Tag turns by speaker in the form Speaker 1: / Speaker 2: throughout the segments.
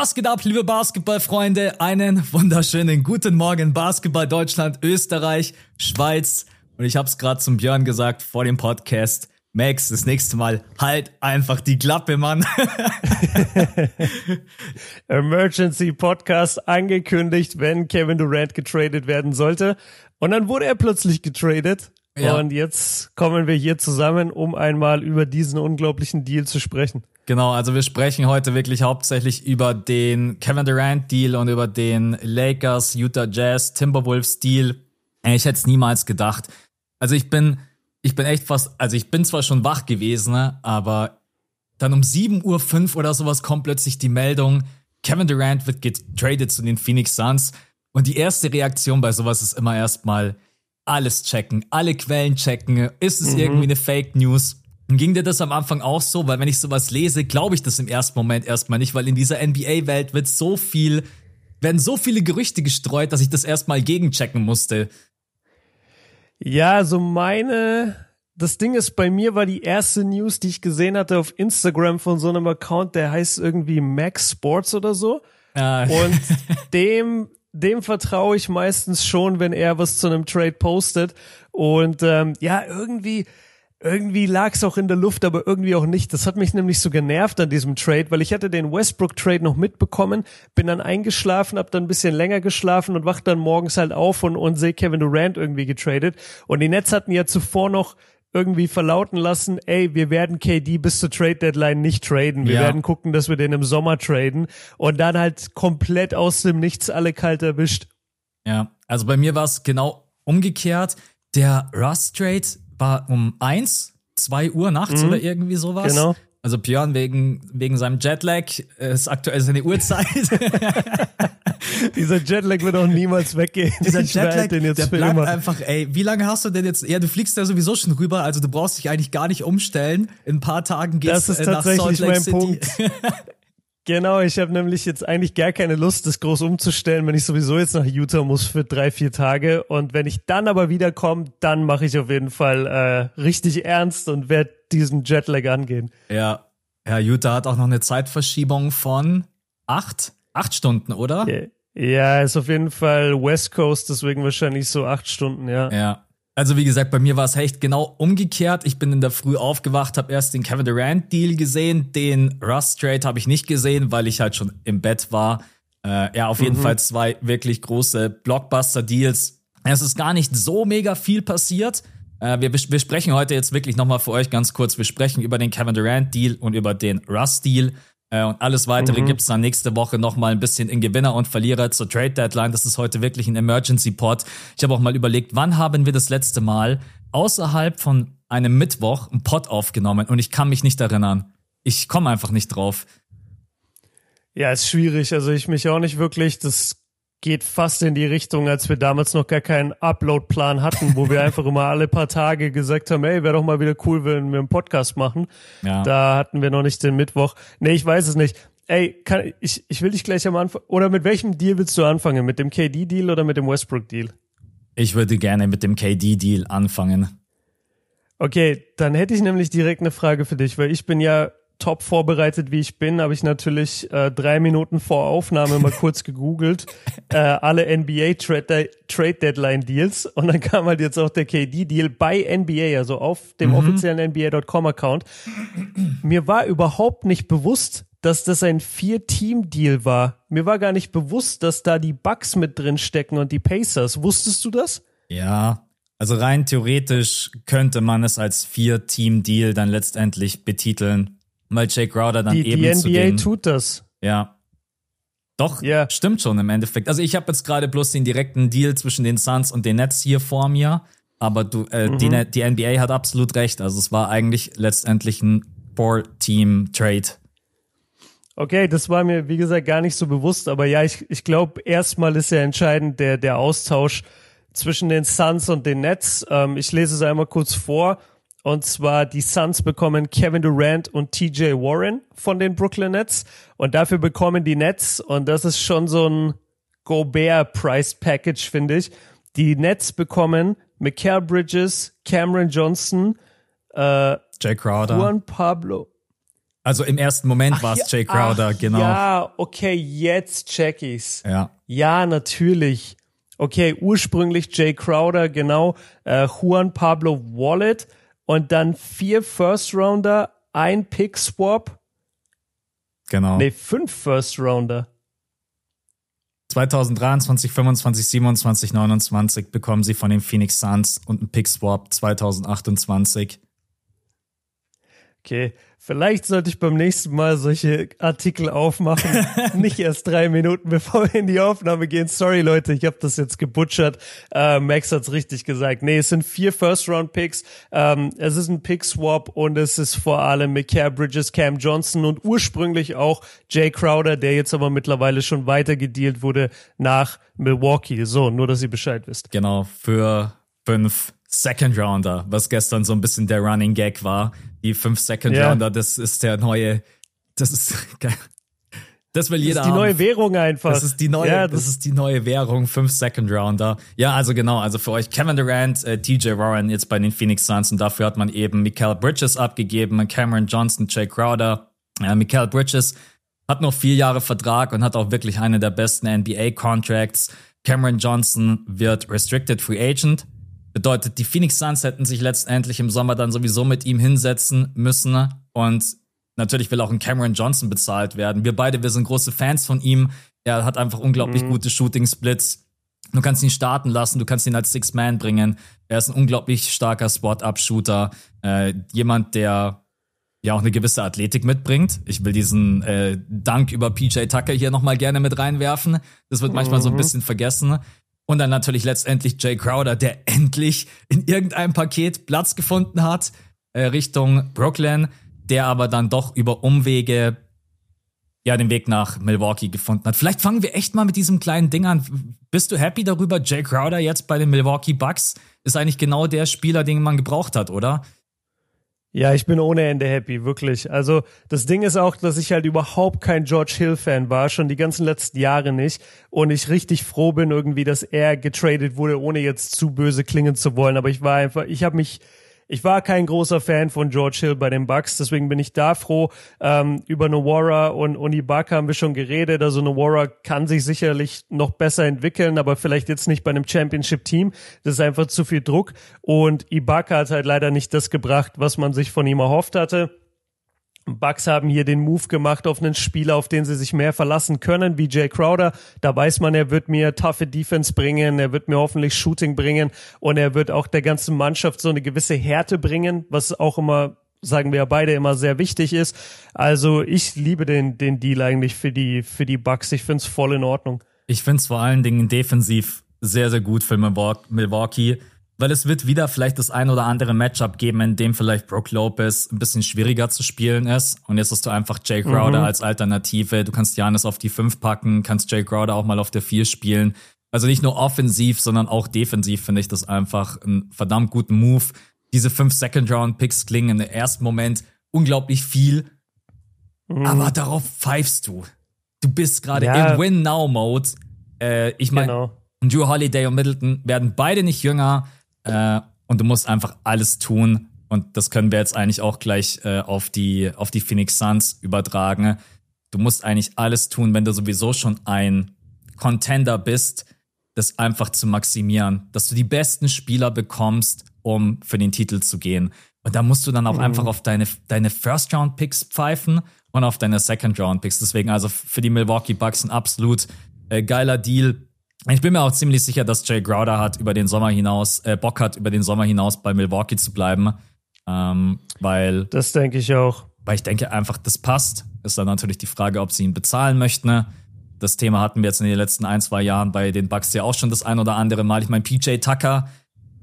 Speaker 1: Was geht ab, liebe Basketballfreunde? Einen wunderschönen guten Morgen, Basketball Deutschland, Österreich, Schweiz. Und ich hab's gerade zum Björn gesagt vor dem Podcast. Max, das nächste Mal halt einfach die Klappe, Mann.
Speaker 2: Emergency Podcast angekündigt, wenn Kevin Durant getradet werden sollte. Und dann wurde er plötzlich getradet. Ja. Und jetzt kommen wir hier zusammen, um einmal über diesen unglaublichen Deal zu sprechen.
Speaker 1: Genau, also wir sprechen heute wirklich hauptsächlich über den Kevin Durant Deal und über den Lakers, Utah Jazz, Timberwolves Deal. Ich hätte es niemals gedacht. Also ich bin, ich bin echt fast, also ich bin zwar schon wach gewesen, ne, aber dann um 7.05 Uhr oder sowas kommt plötzlich die Meldung, Kevin Durant wird getradet zu den Phoenix Suns. Und die erste Reaktion bei sowas ist immer erstmal alles checken, alle Quellen checken. Ist es mhm. irgendwie eine Fake News? Ging dir das am Anfang auch so? Weil wenn ich sowas lese, glaube ich das im ersten Moment erstmal nicht, weil in dieser NBA-Welt wird so viel, werden so viele Gerüchte gestreut, dass ich das erstmal gegenchecken musste.
Speaker 2: Ja, also meine, das Ding ist, bei mir war die erste News, die ich gesehen hatte auf Instagram von so einem Account, der heißt irgendwie Max Sports oder so. Ah. Und dem, dem vertraue ich meistens schon, wenn er was zu einem Trade postet. Und ähm, ja, irgendwie, irgendwie lag es auch in der Luft, aber irgendwie auch nicht. Das hat mich nämlich so genervt an diesem Trade, weil ich hatte den Westbrook-Trade noch mitbekommen, bin dann eingeschlafen, hab dann ein bisschen länger geschlafen und wach dann morgens halt auf und, und sehe Kevin Durant irgendwie getradet. Und die Nets hatten ja zuvor noch irgendwie verlauten lassen, ey, wir werden KD bis zur Trade Deadline nicht traden. Wir ja. werden gucken, dass wir den im Sommer traden. Und dann halt komplett aus dem Nichts alle kalt erwischt.
Speaker 1: Ja, also bei mir war es genau umgekehrt. Der Rust Trade war um eins, zwei Uhr nachts mhm. oder irgendwie sowas. Genau. Also Björn wegen, wegen seinem Jetlag äh, ist aktuell seine Uhrzeit.
Speaker 2: Dieser Jetlag wird auch niemals weggehen.
Speaker 1: Dieser Jetlag, den jetzt der bleibt immer. einfach, ey, wie lange hast du denn jetzt? Ja, du fliegst ja sowieso schon rüber, also du brauchst dich eigentlich gar nicht umstellen. In ein paar Tagen geht's
Speaker 2: das ist äh, nach tatsächlich Salt Lake mein City. Punkt. Genau, ich habe nämlich jetzt eigentlich gar keine Lust, das groß umzustellen, wenn ich sowieso jetzt nach Utah muss für drei, vier Tage. Und wenn ich dann aber wiederkomme, dann mache ich auf jeden Fall äh, richtig ernst und werde diesen Jetlag angehen.
Speaker 1: Ja, ja, Utah hat auch noch eine Zeitverschiebung von acht, acht Stunden, oder?
Speaker 2: Ja, ist auf jeden Fall West Coast, deswegen wahrscheinlich so acht Stunden, ja.
Speaker 1: Ja, also wie gesagt, bei mir war es echt genau umgekehrt. Ich bin in der Früh aufgewacht, habe erst den Kevin Durant Deal gesehen, den Rust Trade habe ich nicht gesehen, weil ich halt schon im Bett war. Äh, ja, auf jeden mhm. Fall zwei wirklich große Blockbuster Deals. Es ist gar nicht so mega viel passiert. Äh, wir, wir sprechen heute jetzt wirklich nochmal für euch ganz kurz. Wir sprechen über den Kevin Durant Deal und über den Rust Deal. Äh, und alles weitere mhm. gibt's dann nächste Woche nochmal ein bisschen in Gewinner und Verlierer zur Trade Deadline. Das ist heute wirklich ein Emergency Pod. Ich habe auch mal überlegt, wann haben wir das letzte Mal außerhalb von einem Mittwoch einen Pod aufgenommen und ich kann mich nicht erinnern. Ich komme einfach nicht drauf.
Speaker 2: Ja, ist schwierig. Also ich mich auch nicht wirklich. Das geht fast in die Richtung, als wir damals noch gar keinen Upload-Plan hatten, wo wir einfach immer alle paar Tage gesagt haben, ey, wäre doch mal wieder cool, wenn wir einen Podcast machen. Ja. Da hatten wir noch nicht den Mittwoch. Nee, ich weiß es nicht. Ey, kann, ich, ich will dich gleich am Anfang, oder mit welchem Deal willst du anfangen? Mit dem KD-Deal oder mit dem Westbrook-Deal?
Speaker 1: Ich würde gerne mit dem KD-Deal anfangen.
Speaker 2: Okay, dann hätte ich nämlich direkt eine Frage für dich, weil ich bin ja top vorbereitet wie ich bin, habe ich natürlich äh, drei Minuten vor Aufnahme mal kurz gegoogelt, äh, alle NBA Trade, Trade Deadline Deals und dann kam halt jetzt auch der KD Deal bei NBA, also auf dem mhm. offiziellen NBA.com Account. Mir war überhaupt nicht bewusst, dass das ein Vier-Team-Deal war. Mir war gar nicht bewusst, dass da die Bucks mit drin stecken und die Pacers. Wusstest du das?
Speaker 1: Ja, also rein theoretisch könnte man es als Vier-Team-Deal dann letztendlich betiteln weil Jake Crowder dann
Speaker 2: die,
Speaker 1: eben
Speaker 2: die NBA
Speaker 1: zu den,
Speaker 2: tut das.
Speaker 1: Ja. Doch, ja. stimmt schon im Endeffekt. Also ich habe jetzt gerade bloß den direkten Deal zwischen den Suns und den Nets hier vor mir, aber du, äh, mhm. die, die NBA hat absolut recht. Also es war eigentlich letztendlich ein Four-Team-Trade.
Speaker 2: Okay, das war mir, wie gesagt, gar nicht so bewusst, aber ja, ich, ich glaube, erstmal ist ja entscheidend der, der Austausch zwischen den Suns und den Nets. Ähm, ich lese es einmal kurz vor. Und zwar die Suns bekommen Kevin Durant und TJ Warren von den Brooklyn Nets. Und dafür bekommen die Nets, und das ist schon so ein Gobert Price Package, finde ich. Die Nets bekommen Mikael Bridges, Cameron Johnson, äh,
Speaker 1: Jay Crowder.
Speaker 2: Juan Pablo.
Speaker 1: Also im ersten Moment war es Jay Crowder,
Speaker 2: ach,
Speaker 1: genau.
Speaker 2: Ja, okay, jetzt check ich's.
Speaker 1: Ja.
Speaker 2: Ja, natürlich. Okay, ursprünglich Jay Crowder, genau. Äh, Juan Pablo Wallet und dann vier First Rounder, ein Pick Swap.
Speaker 1: Genau.
Speaker 2: Nee, fünf First Rounder.
Speaker 1: 2023, 25, 27, 29 bekommen sie von den Phoenix Suns und ein Pick Swap 2028.
Speaker 2: Okay, vielleicht sollte ich beim nächsten Mal solche Artikel aufmachen. Nicht erst drei Minuten, bevor wir in die Aufnahme gehen. Sorry, Leute, ich habe das jetzt gebutschert. Äh, Max hat's richtig gesagt. Nee, es sind vier First-Round-Picks. Ähm, es ist ein Pick-Swap und es ist vor allem Mikael Bridges, Cam Johnson und ursprünglich auch Jay Crowder, der jetzt aber mittlerweile schon weiter gedealt wurde nach Milwaukee. So, nur, dass ihr Bescheid wisst.
Speaker 1: Genau, für fünf Second Rounder, was gestern so ein bisschen der Running Gag war. Die fünf Second Rounder, ja. das ist der neue, das ist geil. Das will jeder.
Speaker 2: Das ist die neue Währung einfach.
Speaker 1: Das ist die neue, ja, das, das, ist die neue Währung, fünf Second Rounder. Ja, also genau, also für euch Kevin Durant, äh, TJ Warren jetzt bei den Phoenix Suns und dafür hat man eben Mikael Bridges abgegeben, Cameron Johnson, Jay Crowder. Ja, Mikael Bridges hat noch vier Jahre Vertrag und hat auch wirklich eine der besten NBA Contracts. Cameron Johnson wird Restricted Free Agent. Bedeutet, die Phoenix Suns hätten sich letztendlich im Sommer dann sowieso mit ihm hinsetzen müssen. Und natürlich will auch ein Cameron Johnson bezahlt werden. Wir beide, wir sind große Fans von ihm. Er hat einfach unglaublich mhm. gute Shooting-Splits. Du kannst ihn starten lassen, du kannst ihn als Six-Man bringen. Er ist ein unglaublich starker Spot-Up-Shooter. Äh, jemand, der ja auch eine gewisse Athletik mitbringt. Ich will diesen äh, Dank über PJ Tucker hier nochmal gerne mit reinwerfen. Das wird manchmal mhm. so ein mhm. bisschen vergessen. Und dann natürlich letztendlich Jay Crowder, der endlich in irgendeinem Paket Platz gefunden hat äh, Richtung Brooklyn, der aber dann doch über Umwege ja den Weg nach Milwaukee gefunden hat. Vielleicht fangen wir echt mal mit diesem kleinen Ding an. Bist du happy darüber? Jay Crowder jetzt bei den Milwaukee Bucks ist eigentlich genau der Spieler, den man gebraucht hat, oder?
Speaker 2: Ja, ich bin ohne Ende happy, wirklich. Also das Ding ist auch, dass ich halt überhaupt kein George Hill-Fan war, schon die ganzen letzten Jahre nicht. Und ich richtig froh bin irgendwie, dass er getradet wurde, ohne jetzt zu böse klingen zu wollen. Aber ich war einfach, ich habe mich ich war kein großer Fan von George Hill bei den Bucks, deswegen bin ich da froh. Ähm, über Nowara und, und Ibaka haben wir schon geredet. Also Nowara kann sich sicherlich noch besser entwickeln, aber vielleicht jetzt nicht bei einem Championship-Team. Das ist einfach zu viel Druck. Und Ibaka hat halt leider nicht das gebracht, was man sich von ihm erhofft hatte. Bucks haben hier den Move gemacht auf einen Spieler, auf den sie sich mehr verlassen können, wie Jay Crowder. Da weiß man, er wird mir taffe Defense bringen, er wird mir hoffentlich Shooting bringen und er wird auch der ganzen Mannschaft so eine gewisse Härte bringen, was auch immer sagen wir beide immer sehr wichtig ist. Also ich liebe den, den Deal eigentlich für die, für die Bucks. Ich finde es voll in Ordnung.
Speaker 1: Ich finde es vor allen Dingen defensiv sehr, sehr gut für Milwaukee weil es wird wieder vielleicht das ein oder andere Matchup geben, in dem vielleicht Brook Lopez ein bisschen schwieriger zu spielen ist. Und jetzt hast du einfach Jay Crowder mhm. als Alternative. Du kannst Janis auf die 5 packen, kannst Jay Crowder auch mal auf der 4 spielen. Also nicht nur offensiv, sondern auch defensiv finde ich das einfach einen verdammt guten Move. Diese fünf Second-Round-Picks klingen im ersten Moment unglaublich viel, mhm. aber darauf pfeifst du. Du bist gerade ja. im Win-Now-Mode. Äh, ich meine, genau. Drew Holiday und Middleton werden beide nicht jünger. Äh, und du musst einfach alles tun. Und das können wir jetzt eigentlich auch gleich äh, auf, die, auf die Phoenix Suns übertragen. Du musst eigentlich alles tun, wenn du sowieso schon ein Contender bist, das einfach zu maximieren, dass du die besten Spieler bekommst, um für den Titel zu gehen. Und da musst du dann auch mhm. einfach auf deine, deine First-Round-Picks pfeifen und auf deine Second-Round-Picks. Deswegen also für die Milwaukee Bucks ein absolut äh, geiler Deal. Ich bin mir auch ziemlich sicher, dass Jay Crowder hat über den Sommer hinaus, äh, Bock hat, über den Sommer hinaus bei Milwaukee zu bleiben. Ähm, weil.
Speaker 2: Das denke ich auch.
Speaker 1: Weil ich denke einfach, das passt. Ist dann natürlich die Frage, ob sie ihn bezahlen möchten. Das Thema hatten wir jetzt in den letzten ein, zwei Jahren bei den Bucks ja auch schon das ein oder andere Mal. Ich meine, PJ Tucker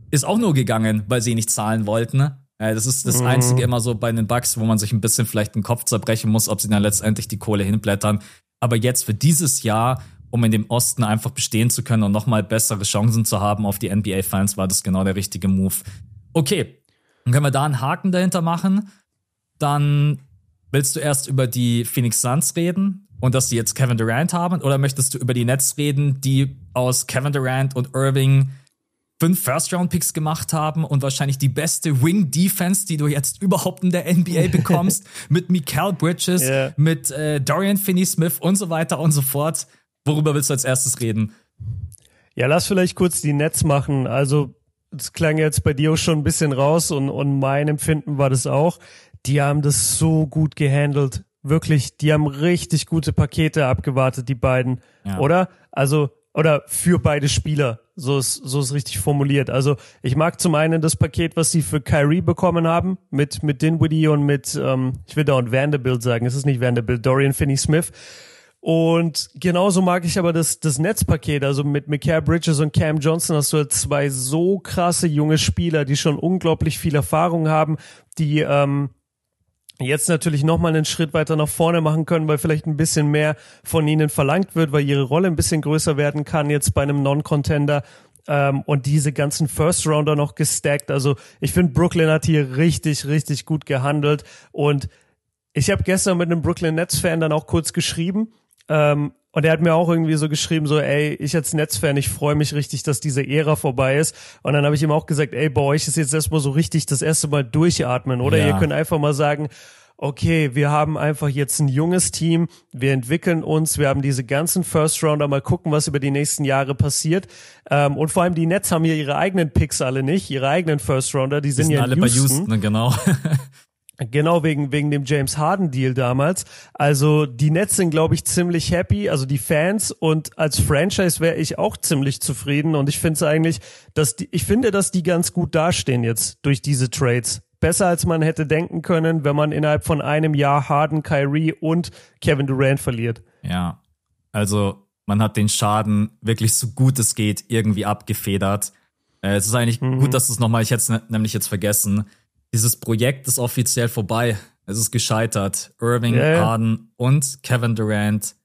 Speaker 1: ist auch nur gegangen, weil sie ihn nicht zahlen wollten. Äh, das ist das mhm. Einzige immer so bei den Bucks, wo man sich ein bisschen vielleicht den Kopf zerbrechen muss, ob sie dann letztendlich die Kohle hinblättern. Aber jetzt für dieses Jahr um in dem Osten einfach bestehen zu können und nochmal bessere Chancen zu haben auf die NBA-Fans, war das genau der richtige Move. Okay, dann können wir da einen Haken dahinter machen. Dann willst du erst über die Phoenix Suns reden und dass sie jetzt Kevin Durant haben? Oder möchtest du über die Nets reden, die aus Kevin Durant und Irving fünf First-Round-Picks gemacht haben und wahrscheinlich die beste Wing-Defense, die du jetzt überhaupt in der NBA bekommst, mit Mikael Bridges, yeah. mit äh, Dorian Finney-Smith und so weiter und so fort. Worüber willst du als erstes reden?
Speaker 2: Ja, lass vielleicht kurz die Nets machen. Also, es klang jetzt bei dir auch schon ein bisschen raus und, und mein Empfinden war das auch. Die haben das so gut gehandelt. Wirklich, die haben richtig gute Pakete abgewartet, die beiden. Ja. Oder? Also, oder für beide Spieler. So ist, so ist richtig formuliert. Also ich mag zum einen das Paket, was sie für Kyrie bekommen haben, mit, mit Dinwiddie und mit, ähm, ich will da und Vanderbilt sagen, es ist nicht Vanderbilt, Dorian Finney-Smith. Und genauso mag ich aber das, das Netzpaket, also mit Mikael Bridges und Cam Johnson hast du halt zwei so krasse junge Spieler, die schon unglaublich viel Erfahrung haben, die ähm, jetzt natürlich nochmal einen Schritt weiter nach vorne machen können, weil vielleicht ein bisschen mehr von ihnen verlangt wird, weil ihre Rolle ein bisschen größer werden kann jetzt bei einem Non-Contender. Ähm, und diese ganzen First-Rounder noch gestackt. Also ich finde, Brooklyn hat hier richtig, richtig gut gehandelt. Und ich habe gestern mit einem Brooklyn Nets-Fan dann auch kurz geschrieben ähm, und er hat mir auch irgendwie so geschrieben, so, ey, ich als Netzfan, ich freue mich richtig, dass diese Ära vorbei ist. Und dann habe ich ihm auch gesagt, ey, bei euch ist jetzt erstmal so richtig das erste Mal durchatmen, oder? Ja. Ihr könnt einfach mal sagen, okay, wir haben einfach jetzt ein junges Team, wir entwickeln uns, wir haben diese ganzen First Rounder, mal gucken, was über die nächsten Jahre passiert. Ähm, und vor allem die Nets haben hier ihre eigenen Picks alle nicht, ihre eigenen First Rounder, die, die sind, ja alle Houston. bei Houston,
Speaker 1: genau.
Speaker 2: Genau wegen wegen dem James Harden Deal damals. Also die Nets sind glaube ich ziemlich happy, also die Fans und als Franchise wäre ich auch ziemlich zufrieden und ich finde es eigentlich, dass die, ich finde, dass die ganz gut dastehen jetzt durch diese Trades. Besser als man hätte denken können, wenn man innerhalb von einem Jahr Harden, Kyrie und Kevin Durant verliert.
Speaker 1: Ja. Also man hat den Schaden wirklich so gut es geht irgendwie abgefedert. Äh, es ist eigentlich mhm. gut, dass es nochmal, ich hätte es ne, nämlich jetzt vergessen, dieses Projekt ist offiziell vorbei. Es ist gescheitert. Irving, yeah. Harden und Kevin Durant.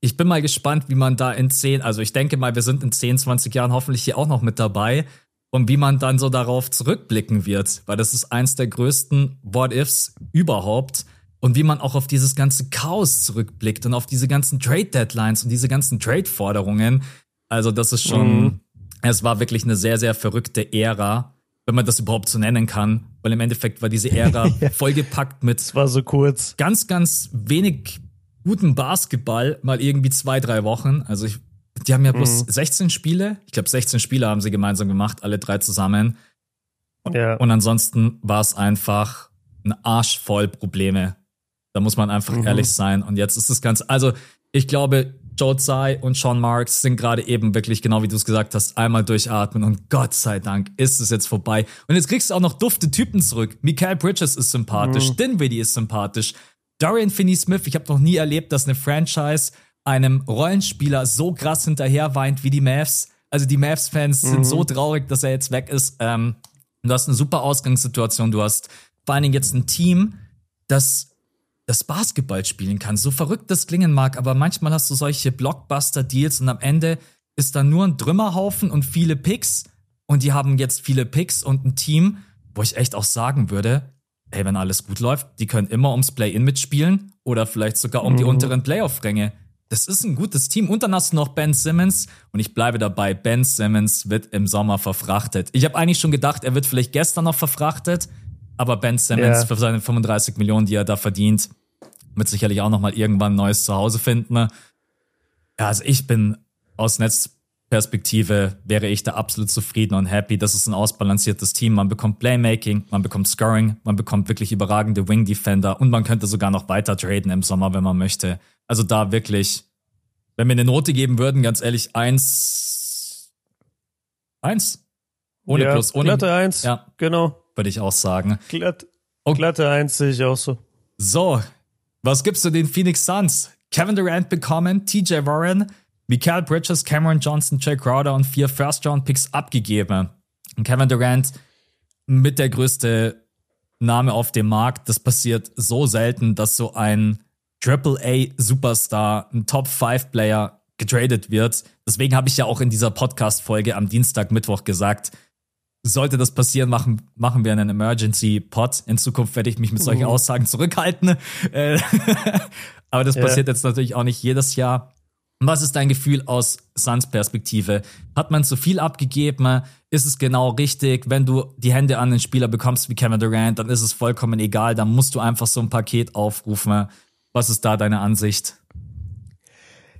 Speaker 1: Ich bin mal gespannt, wie man da in 10, also ich denke mal, wir sind in 10, 20 Jahren hoffentlich hier auch noch mit dabei und wie man dann so darauf zurückblicken wird, weil das ist eins der größten What-Ifs überhaupt und wie man auch auf dieses ganze Chaos zurückblickt und auf diese ganzen Trade-Deadlines und diese ganzen Trade-Forderungen. Also das ist schon, mhm. es war wirklich eine sehr, sehr verrückte Ära wenn man das überhaupt so nennen kann, weil im Endeffekt war diese Ära ja. vollgepackt mit
Speaker 2: es war so kurz.
Speaker 1: ganz, ganz wenig guten Basketball, mal irgendwie zwei, drei Wochen. Also ich, die haben ja bloß mhm. 16 Spiele, ich glaube 16 Spiele haben sie gemeinsam gemacht, alle drei zusammen. Ja. Und ansonsten war es einfach ein Arsch voll Probleme. Da muss man einfach mhm. ehrlich sein. Und jetzt ist das Ganze, also ich glaube, Joe Tsai und Sean Marks sind gerade eben wirklich, genau wie du es gesagt hast, einmal durchatmen und Gott sei Dank ist es jetzt vorbei. Und jetzt kriegst du auch noch dufte Typen zurück. Mikael Bridges ist sympathisch, mhm. Dinwiddie ist sympathisch, Dorian Finney-Smith, ich habe noch nie erlebt, dass eine Franchise einem Rollenspieler so krass hinterher weint wie die Mavs. Also die Mavs-Fans mhm. sind so traurig, dass er jetzt weg ist. Ähm, du hast eine super Ausgangssituation, du hast vor allen Dingen jetzt ein Team, das das Basketball spielen kann. So verrückt das klingen mag, aber manchmal hast du solche Blockbuster-Deals und am Ende ist da nur ein Trümmerhaufen und viele Picks. Und die haben jetzt viele Picks und ein Team, wo ich echt auch sagen würde, hey, wenn alles gut läuft, die können immer ums Play-In mitspielen oder vielleicht sogar um mhm. die unteren Playoff-Ränge. Das ist ein gutes Team. Und dann hast du noch Ben Simmons. Und ich bleibe dabei, Ben Simmons wird im Sommer verfrachtet. Ich habe eigentlich schon gedacht, er wird vielleicht gestern noch verfrachtet. Aber Ben Simmons yeah. für seine 35 Millionen, die er da verdient, wird sicherlich auch noch mal irgendwann ein neues Zuhause finden. Ja, also ich bin aus Netzperspektive wäre ich da absolut zufrieden und happy. Das ist ein ausbalanciertes Team. Man bekommt Playmaking, man bekommt Scoring, man bekommt wirklich überragende Wing Defender und man könnte sogar noch weiter traden im Sommer, wenn man möchte. Also da wirklich, wenn wir eine Note geben würden, ganz ehrlich, eins, eins. Ohne
Speaker 2: ja,
Speaker 1: Plus, ohne.
Speaker 2: Glatte eins. Ja. Genau
Speaker 1: würde ich auch sagen.
Speaker 2: Glatt, okay. Glatte Eins sehe ich auch so.
Speaker 1: So, was gibst du den Phoenix Suns? Kevin Durant bekommen, TJ Warren, Mikael Bridges, Cameron Johnson, Jay Crowder und vier First-Round-Picks abgegeben. Und Kevin Durant mit der größte Name auf dem Markt. Das passiert so selten, dass so ein Triple-A-Superstar, ein Top-5-Player getradet wird. Deswegen habe ich ja auch in dieser Podcast-Folge am Dienstag, Mittwoch gesagt, sollte das passieren, machen, machen wir einen Emergency Pod. In Zukunft werde ich mich mit solchen uh. Aussagen zurückhalten. Äh, aber das yeah. passiert jetzt natürlich auch nicht jedes Jahr. Was ist dein Gefühl aus Suns Perspektive? Hat man zu viel abgegeben? Ist es genau richtig? Wenn du die Hände an den Spieler bekommst wie Kevin Durant, dann ist es vollkommen egal. Dann musst du einfach so ein Paket aufrufen. Was ist da deine Ansicht?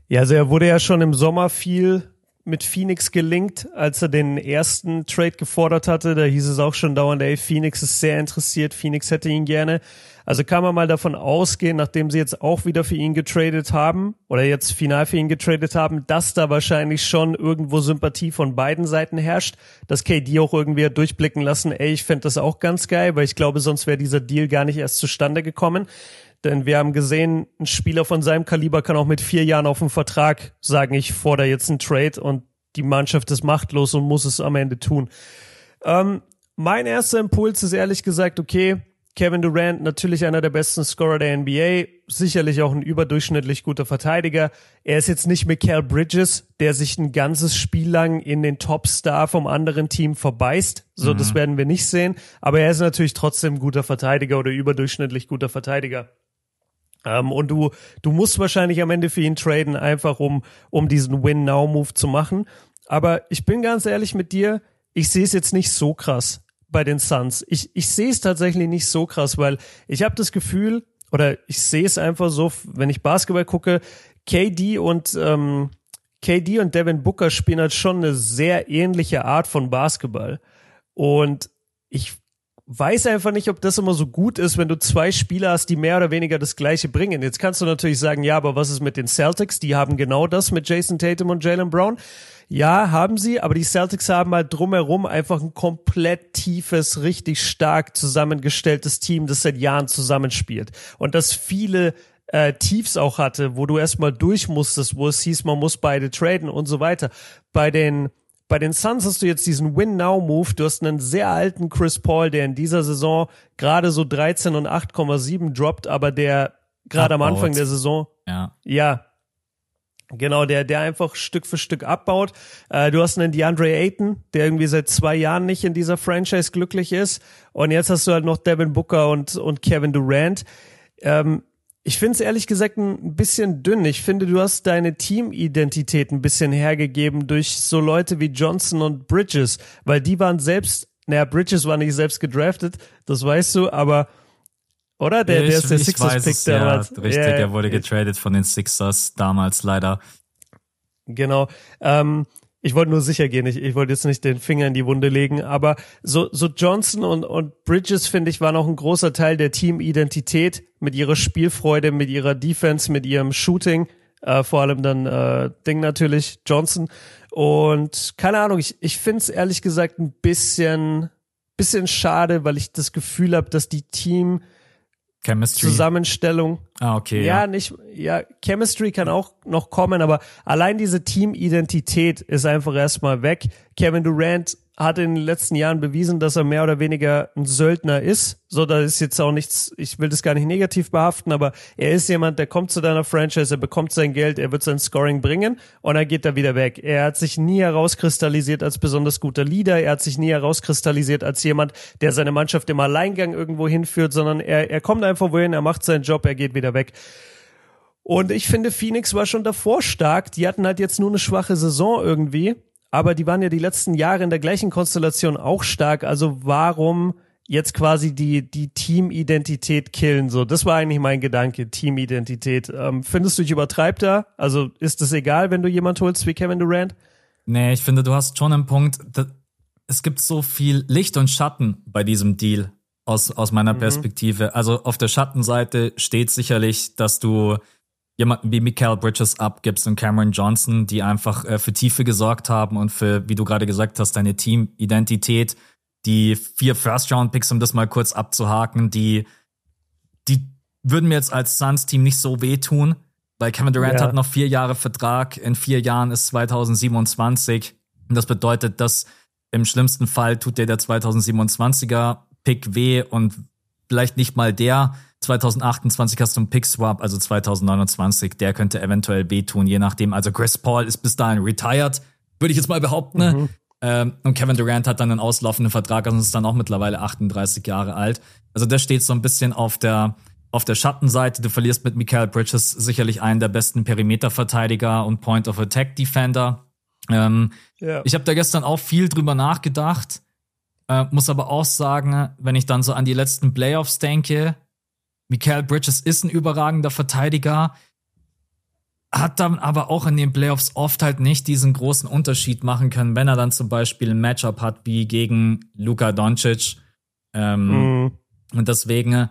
Speaker 2: Ja, also er wurde ja schon im Sommer viel mit Phoenix gelingt, als er den ersten Trade gefordert hatte. Da hieß es auch schon dauernd, ey, Phoenix ist sehr interessiert, Phoenix hätte ihn gerne. Also kann man mal davon ausgehen, nachdem sie jetzt auch wieder für ihn getradet haben oder jetzt final für ihn getradet haben, dass da wahrscheinlich schon irgendwo Sympathie von beiden Seiten herrscht, dass KD auch irgendwie durchblicken lassen, ey, ich fände das auch ganz geil, weil ich glaube, sonst wäre dieser Deal gar nicht erst zustande gekommen. Denn wir haben gesehen, ein Spieler von seinem Kaliber kann auch mit vier Jahren auf dem Vertrag sagen, ich fordere jetzt einen Trade und die Mannschaft ist machtlos und muss es am Ende tun. Ähm, mein erster Impuls ist ehrlich gesagt, okay, Kevin Durant, natürlich einer der besten Scorer der NBA, sicherlich auch ein überdurchschnittlich guter Verteidiger. Er ist jetzt nicht Mikael Bridges, der sich ein ganzes Spiel lang in den Topstar vom anderen Team verbeißt. So, mhm. das werden wir nicht sehen. Aber er ist natürlich trotzdem ein guter Verteidiger oder überdurchschnittlich guter Verteidiger. Ähm, und du, du musst wahrscheinlich am Ende für ihn traden, einfach um, um diesen Win-Now-Move zu machen. Aber ich bin ganz ehrlich mit dir, ich sehe es jetzt nicht so krass bei den Suns. Ich, ich sehe es tatsächlich nicht so krass, weil ich habe das Gefühl, oder ich sehe es einfach so, wenn ich Basketball gucke, KD und ähm, KD und Devin Booker spielen halt schon eine sehr ähnliche Art von Basketball. Und ich weiß einfach nicht, ob das immer so gut ist, wenn du zwei Spieler hast, die mehr oder weniger das Gleiche bringen. Jetzt kannst du natürlich sagen, ja, aber was ist mit den Celtics? Die haben genau das mit Jason Tatum und Jalen Brown. Ja, haben sie, aber die Celtics haben halt drumherum einfach ein komplett tiefes, richtig stark zusammengestelltes Team, das seit Jahren zusammenspielt. Und das viele äh, Tiefs auch hatte, wo du erstmal durch musstest, wo es hieß, man muss beide traden und so weiter. Bei den bei den Suns hast du jetzt diesen Win-Now-Move. Du hast einen sehr alten Chris Paul, der in dieser Saison gerade so 13 und 8,7 droppt, aber der gerade am Anfang der Saison,
Speaker 1: ja,
Speaker 2: ja, Genau, der, der einfach Stück für Stück abbaut. Äh, du hast einen DeAndre Ayton, der irgendwie seit zwei Jahren nicht in dieser Franchise glücklich ist. Und jetzt hast du halt noch Devin Booker und, und Kevin Durant. Ähm, ich finde es ehrlich gesagt ein bisschen dünn. Ich finde, du hast deine Teamidentität ein bisschen hergegeben durch so Leute wie Johnson und Bridges, weil die waren selbst, naja, Bridges war nicht selbst gedraftet, das weißt du, aber oder? Der, ich, der ist der Sixers-Pick
Speaker 1: damals. Ja, richtig, ja, der wurde getradet von den Sixers damals leider.
Speaker 2: Genau. Ähm, ich wollte nur sicher gehen, ich, ich wollte jetzt nicht den Finger in die Wunde legen, aber so, so Johnson und, und Bridges, finde ich, waren auch ein großer Teil der Teamidentität mit ihrer Spielfreude, mit ihrer Defense, mit ihrem Shooting, äh, vor allem dann äh, Ding natürlich, Johnson. Und keine Ahnung, ich, ich finde es ehrlich gesagt ein bisschen, bisschen schade, weil ich das Gefühl habe, dass die Team
Speaker 1: Chemistry.
Speaker 2: Zusammenstellung.
Speaker 1: Ah, okay.
Speaker 2: Ja, ja, nicht, ja, Chemistry kann auch noch kommen, aber allein diese Teamidentität ist einfach erstmal weg. Kevin Durant hat in den letzten Jahren bewiesen, dass er mehr oder weniger ein Söldner ist. So, da ist jetzt auch nichts, ich will das gar nicht negativ behaften, aber er ist jemand, der kommt zu deiner Franchise, er bekommt sein Geld, er wird sein Scoring bringen und er geht da wieder weg. Er hat sich nie herauskristallisiert als besonders guter Leader, er hat sich nie herauskristallisiert als jemand, der seine Mannschaft im Alleingang irgendwo hinführt, sondern er, er kommt einfach wohin, er macht seinen Job, er geht wieder weg. Und ich finde, Phoenix war schon davor stark. Die hatten halt jetzt nur eine schwache Saison irgendwie aber die waren ja die letzten Jahre in der gleichen Konstellation auch stark. Also warum jetzt quasi die, die Teamidentität killen? So, das war eigentlich mein Gedanke, Teamidentität. Ähm, findest du, ich übertreibe da? Also ist es egal, wenn du jemand holst wie Kevin Durant?
Speaker 1: Nee, ich finde, du hast schon einen Punkt. Es gibt so viel Licht und Schatten bei diesem Deal aus, aus meiner mhm. Perspektive. Also auf der Schattenseite steht sicherlich, dass du jemanden wie Mikael Bridges abgibst und Cameron Johnson, die einfach äh, für Tiefe gesorgt haben und für, wie du gerade gesagt hast, deine Teamidentität. Die vier First-Round-Picks, um das mal kurz abzuhaken, die, die würden mir jetzt als Suns-Team nicht so wehtun, weil Kevin Durant ja. hat noch vier Jahre Vertrag. In vier Jahren ist 2027. Und das bedeutet, dass im schlimmsten Fall tut dir der 2027er Pick weh und vielleicht nicht mal der. 2028 hast du einen Pick-Swap, also 2029, der könnte eventuell wehtun, je nachdem. Also Chris Paul ist bis dahin retired, würde ich jetzt mal behaupten. Ne? Mhm. Ähm, und Kevin Durant hat dann einen auslaufenden Vertrag, also ist dann auch mittlerweile 38 Jahre alt. Also das steht so ein bisschen auf der, auf der Schattenseite. Du verlierst mit Michael Bridges sicherlich einen der besten Perimeterverteidiger und Point of Attack Defender. Ähm, ja. Ich habe da gestern auch viel drüber nachgedacht, äh, muss aber auch sagen, wenn ich dann so an die letzten Playoffs denke, Michael Bridges ist ein überragender Verteidiger, hat dann aber auch in den Playoffs oft halt nicht diesen großen Unterschied machen können, wenn er dann zum Beispiel ein Matchup hat wie gegen Luka Doncic. Ähm, mhm. Und deswegen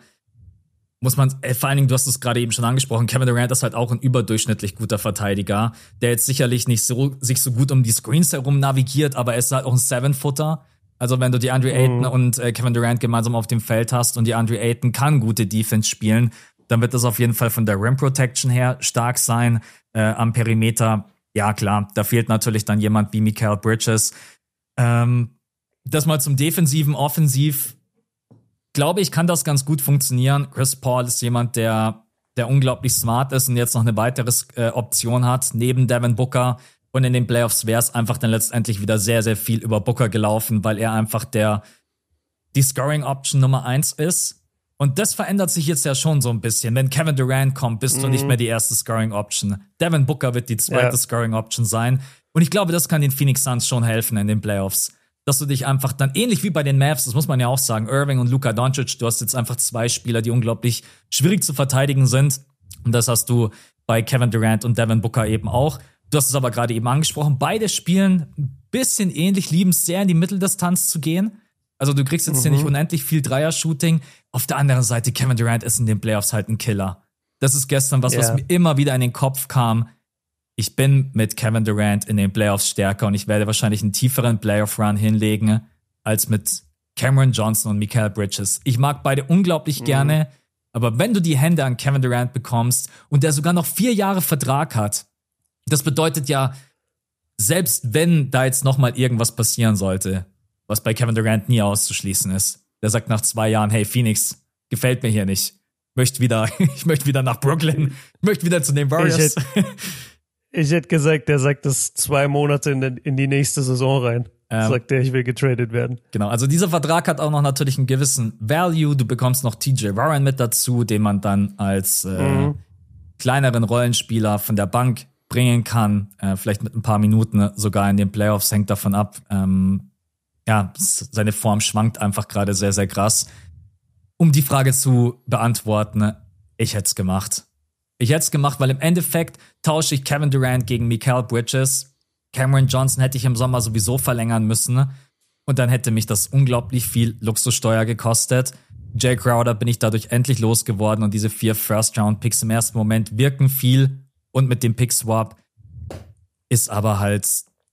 Speaker 1: muss man, äh, vor allen Dingen, du hast es gerade eben schon angesprochen, Kevin Durant ist halt auch ein überdurchschnittlich guter Verteidiger, der jetzt sicherlich nicht so, sich so gut um die Screens herum navigiert, aber er ist halt auch ein Seven-Footer. Also wenn du die Andre Ayton mhm. und äh, Kevin Durant gemeinsam auf dem Feld hast und die Andre Ayton kann gute Defense spielen, dann wird das auf jeden Fall von der Rim Protection her stark sein. Äh, am Perimeter, ja klar, da fehlt natürlich dann jemand wie Mikael Bridges. Ähm, das mal zum Defensiven, Offensiv, glaube ich, kann das ganz gut funktionieren. Chris Paul ist jemand, der, der unglaublich smart ist und jetzt noch eine weitere äh, Option hat, neben Devin Booker. Und in den Playoffs wäre es einfach dann letztendlich wieder sehr, sehr viel über Booker gelaufen, weil er einfach der, die Scoring Option Nummer eins ist. Und das verändert sich jetzt ja schon so ein bisschen. Wenn Kevin Durant kommt, bist mhm. du nicht mhm. mehr die erste Scoring Option. Devin Booker wird die zweite ja. Scoring Option sein. Und ich glaube, das kann den Phoenix Suns schon helfen in den Playoffs. Dass du dich einfach dann, ähnlich wie bei den Mavs, das muss man ja auch sagen, Irving und Luka Doncic, du hast jetzt einfach zwei Spieler, die unglaublich schwierig zu verteidigen sind. Und das hast du bei Kevin Durant und Devin Booker eben auch. Du hast es aber gerade eben angesprochen. Beide spielen ein bisschen ähnlich, lieben es sehr in die Mitteldistanz zu gehen. Also du kriegst jetzt mhm. hier nicht unendlich viel Dreier-Shooting. Auf der anderen Seite, Kevin Durant ist in den Playoffs halt ein Killer. Das ist gestern was, yeah. was mir immer wieder in den Kopf kam. Ich bin mit Kevin Durant in den Playoffs stärker und ich werde wahrscheinlich einen tieferen Playoff-Run hinlegen als mit Cameron Johnson und Mikael Bridges. Ich mag beide unglaublich mhm. gerne, aber wenn du die Hände an Kevin Durant bekommst und der sogar noch vier Jahre Vertrag hat, das bedeutet ja, selbst wenn da jetzt noch mal irgendwas passieren sollte, was bei Kevin Durant nie auszuschließen ist. Der sagt nach zwei Jahren, hey Phoenix, gefällt mir hier nicht. Möchte wieder, ich möchte wieder nach Brooklyn, ich möchte wieder zu den Warriors.
Speaker 2: Ich hätte, ich hätte gesagt, der sagt das zwei Monate in, in die nächste Saison rein. Ähm, sagt der, ich will getradet werden.
Speaker 1: Genau, also dieser Vertrag hat auch noch natürlich einen gewissen Value. Du bekommst noch TJ Warren mit dazu, den man dann als äh, mhm. kleineren Rollenspieler von der Bank bringen kann. Äh, vielleicht mit ein paar Minuten sogar in den Playoffs, hängt davon ab, ähm, ja, seine Form schwankt einfach gerade sehr, sehr krass. Um die Frage zu beantworten, ich hätte es gemacht. Ich hätte es gemacht, weil im Endeffekt tausche ich Kevin Durant gegen Mikael Bridges. Cameron Johnson hätte ich im Sommer sowieso verlängern müssen. Und dann hätte mich das unglaublich viel Luxussteuer gekostet. Jay Crowder bin ich dadurch endlich losgeworden und diese vier First-Round-Picks im ersten Moment wirken viel. Und mit dem Pick-Swap ist aber halt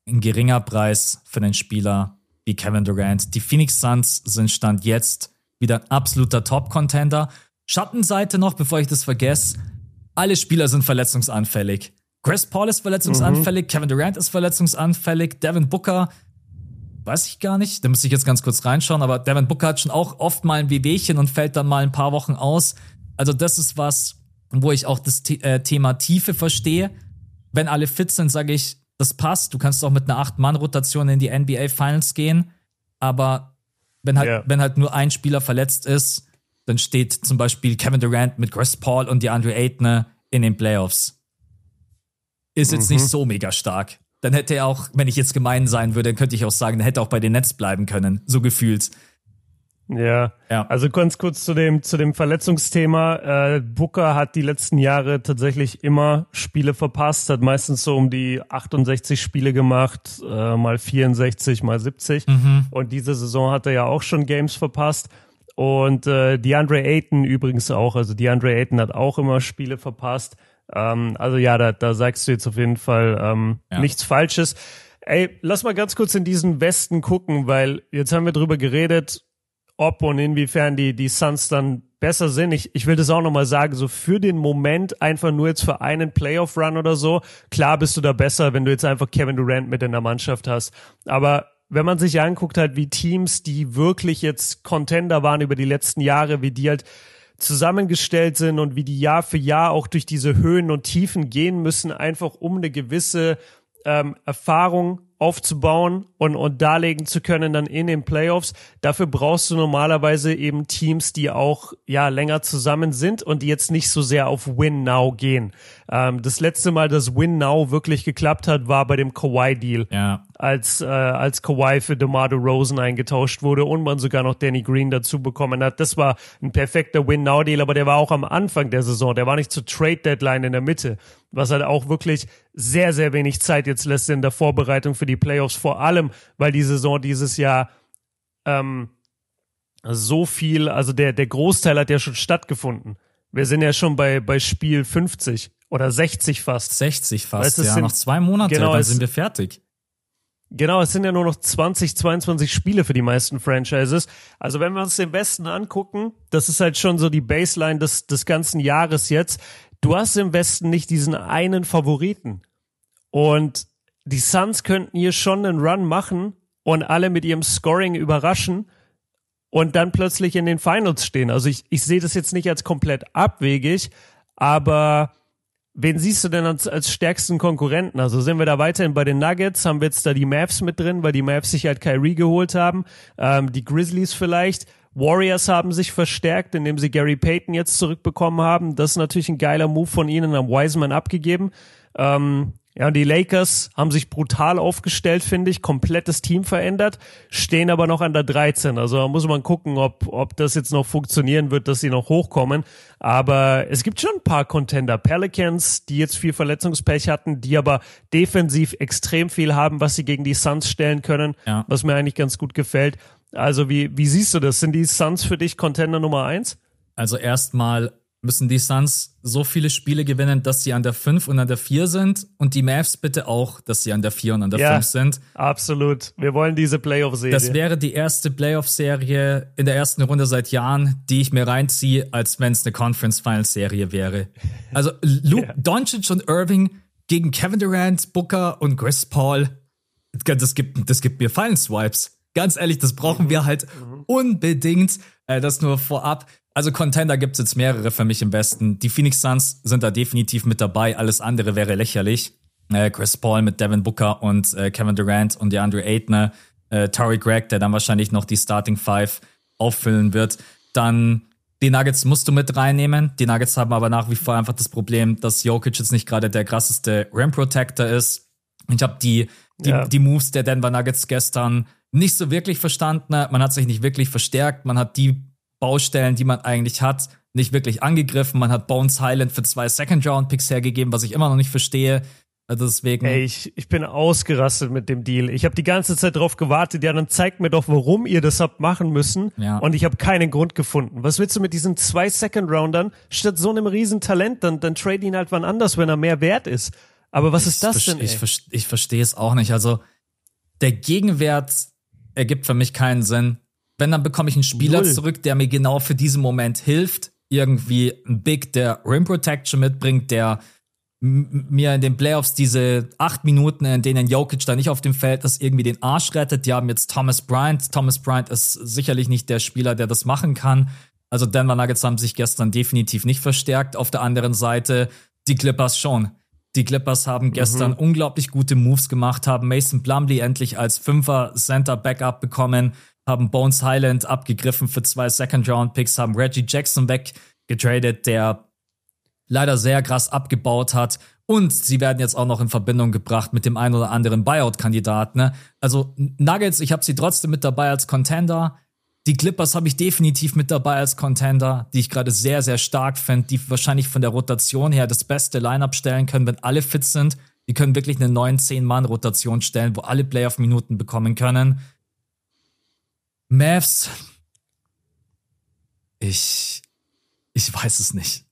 Speaker 1: ein geringer Preis für den Spieler wie Kevin Durant. Die Phoenix Suns sind Stand jetzt wieder ein absoluter Top-Contender. Schattenseite noch, bevor ich das vergesse. Alle Spieler sind verletzungsanfällig. Chris Paul ist verletzungsanfällig, mhm. Kevin Durant ist verletzungsanfällig, Devin Booker, weiß ich gar nicht, da müsste ich jetzt ganz kurz reinschauen, aber Devin Booker hat schon auch oft mal ein Wehwehchen und fällt dann mal ein paar Wochen aus. Also das ist was, wo ich auch das äh, Thema Tiefe verstehe. Wenn alle fit sind, sage ich, das passt. Du kannst auch mit einer Acht-Mann-Rotation in die NBA Finals gehen. Aber wenn halt, yeah. wenn halt nur ein Spieler verletzt ist, dann steht zum Beispiel Kevin Durant mit Chris Paul und die Andre Ayton in den Playoffs. Ist jetzt mhm. nicht so mega stark. Dann hätte er auch, wenn ich jetzt gemein sein würde, dann könnte ich auch sagen, er hätte auch bei den Nets bleiben können. So gefühlt.
Speaker 2: Ja. ja, also ganz kurz zu dem zu dem Verletzungsthema. Äh, Booker hat die letzten Jahre tatsächlich immer Spiele verpasst, hat meistens so um die 68 Spiele gemacht, äh, mal 64, mal 70. Mhm. Und diese Saison hat er ja auch schon Games verpasst. Und äh, DeAndre Ayton übrigens auch. Also DeAndre Ayton hat auch immer Spiele verpasst. Ähm, also ja, da, da sagst du jetzt auf jeden Fall ähm, ja. nichts Falsches. Ey, lass mal ganz kurz in diesen Westen gucken, weil jetzt haben wir drüber geredet ob und inwiefern die, die Suns dann besser sind. Ich, ich will das auch nochmal sagen, so für den Moment einfach nur jetzt für einen Playoff-Run oder so, klar bist du da besser, wenn du jetzt einfach Kevin Durant mit in der Mannschaft hast. Aber wenn man sich anguckt halt, wie Teams, die wirklich jetzt Contender waren über die letzten Jahre, wie die halt zusammengestellt sind und wie die Jahr für Jahr auch durch diese Höhen und Tiefen gehen müssen, einfach um eine gewisse ähm, Erfahrung aufzubauen und, und darlegen zu können dann in den Playoffs. Dafür brauchst du normalerweise eben Teams, die auch ja länger zusammen sind und die jetzt nicht so sehr auf Win Now gehen. Ähm, das letzte Mal, dass Win Now wirklich geklappt hat, war bei dem Kawhi Deal.
Speaker 1: Ja.
Speaker 2: Als, äh, als Kawhi für DeMar Rosen eingetauscht wurde und man sogar noch Danny Green dazu bekommen hat. Das war ein perfekter Win Now Deal, aber der war auch am Anfang der Saison. Der war nicht zur Trade Deadline in der Mitte was halt auch wirklich sehr, sehr wenig Zeit jetzt lässt in der Vorbereitung für die Playoffs, vor allem, weil die Saison dieses Jahr ähm, so viel, also der, der Großteil hat ja schon stattgefunden. Wir sind ja schon bei, bei Spiel 50 oder 60 fast.
Speaker 1: 60 fast, weißt, ja. Sind, noch zwei Monate, genau, dann sind wir fertig.
Speaker 2: Genau, es sind ja nur noch 20, 22 Spiele für die meisten Franchises. Also wenn wir uns den Westen angucken, das ist halt schon so die Baseline des, des ganzen Jahres jetzt du hast im Westen nicht diesen einen Favoriten. Und die Suns könnten hier schon einen Run machen und alle mit ihrem Scoring überraschen und dann plötzlich in den Finals stehen. Also ich, ich sehe das jetzt nicht als komplett abwegig, aber wen siehst du denn als, als stärksten Konkurrenten? Also sind wir da weiterhin bei den Nuggets? Haben wir jetzt da die Mavs mit drin, weil die Mavs sich halt Kyrie geholt haben? Ähm, die Grizzlies vielleicht? Warriors haben sich verstärkt, indem sie Gary Payton jetzt zurückbekommen haben. Das ist natürlich ein geiler Move von ihnen, am Wiseman abgegeben. Ähm, ja, und die Lakers haben sich brutal aufgestellt, finde ich, komplettes Team verändert, stehen aber noch an der 13. Also da muss man gucken, ob, ob das jetzt noch funktionieren wird, dass sie noch hochkommen. Aber es gibt schon ein paar Contender. Pelicans, die jetzt viel Verletzungspech hatten, die aber defensiv extrem viel haben, was sie gegen die Suns stellen können, ja. was mir eigentlich ganz gut gefällt. Also wie, wie siehst du das? Sind die Suns für dich Contender Nummer eins?
Speaker 1: Also erstmal müssen die Suns so viele Spiele gewinnen, dass sie an der 5 und an der 4 sind und die Mavs bitte auch, dass sie an der 4 und an der ja, 5 sind.
Speaker 2: Absolut. Wir wollen diese Playoff-Serie.
Speaker 1: Das wäre die erste Playoff-Serie in der ersten Runde seit Jahren, die ich mir reinziehe, als wenn es eine Conference-Finals-Serie wäre. Also Luke ja. Doncic und Irving gegen Kevin Durant, Booker und Chris Paul. Das gibt, das gibt mir Fallen-Swipes. Ganz ehrlich, das brauchen wir halt unbedingt. Äh, das nur vorab. Also Contender gibt's jetzt mehrere für mich im Westen. Die Phoenix Suns sind da definitiv mit dabei. Alles andere wäre lächerlich. Äh, Chris Paul mit Devin Booker und äh, Kevin Durant und DeAndre Ayton. Äh, Tory Gregg, der dann wahrscheinlich noch die Starting Five auffüllen wird. Dann die Nuggets musst du mit reinnehmen. Die Nuggets haben aber nach wie vor einfach das Problem, dass Jokic jetzt nicht gerade der krasseste Rim Protector ist. Ich habe die, die, ja. die Moves der Denver Nuggets gestern nicht so wirklich verstanden. Man hat sich nicht wirklich verstärkt. Man hat die Baustellen, die man eigentlich hat, nicht wirklich angegriffen. Man hat Bones Highland für zwei Second-Round-Picks hergegeben, was ich immer noch nicht verstehe. Also deswegen.
Speaker 2: Ey, ich, ich bin ausgerastet mit dem Deal. Ich habe die ganze Zeit drauf gewartet. Ja, dann zeigt mir doch, warum ihr das habt machen müssen. Ja. Und ich habe keinen Grund gefunden. Was willst du mit diesen zwei Second-Roundern statt so einem riesen Talent? Dann, dann trade ihn halt wann anders, wenn er mehr wert ist. Aber was ich ist das denn? Ey?
Speaker 1: Ich, ich verstehe es auch nicht. Also der Gegenwert ergibt für mich keinen Sinn. Wenn, dann bekomme ich einen Spieler Null. zurück, der mir genau für diesen Moment hilft. Irgendwie ein Big, der Rim Protection mitbringt, der mir in den Playoffs diese acht Minuten, in denen Jokic da nicht auf dem Feld ist, irgendwie den Arsch rettet. Die haben jetzt Thomas Bryant. Thomas Bryant ist sicherlich nicht der Spieler, der das machen kann. Also Denver Nuggets haben sich gestern definitiv nicht verstärkt. Auf der anderen Seite die Clippers schon. Die Clippers haben gestern mhm. unglaublich gute Moves gemacht, haben Mason Plumley endlich als Fünfer Center Backup bekommen, haben Bones Highland abgegriffen für zwei Second Round Picks, haben Reggie Jackson weggetradet, der leider sehr krass abgebaut hat. Und sie werden jetzt auch noch in Verbindung gebracht mit dem einen oder anderen Buyout-Kandidat. Ne? Also Nuggets, ich habe sie trotzdem mit dabei als Contender. Die Clippers habe ich definitiv mit dabei als Contender, die ich gerade sehr, sehr stark finde, die wahrscheinlich von der Rotation her das beste Lineup stellen können, wenn alle fit sind. Die können wirklich eine 9-10-Mann-Rotation stellen, wo alle Playoff-Minuten bekommen können. Mavs. Ich, ich weiß es nicht.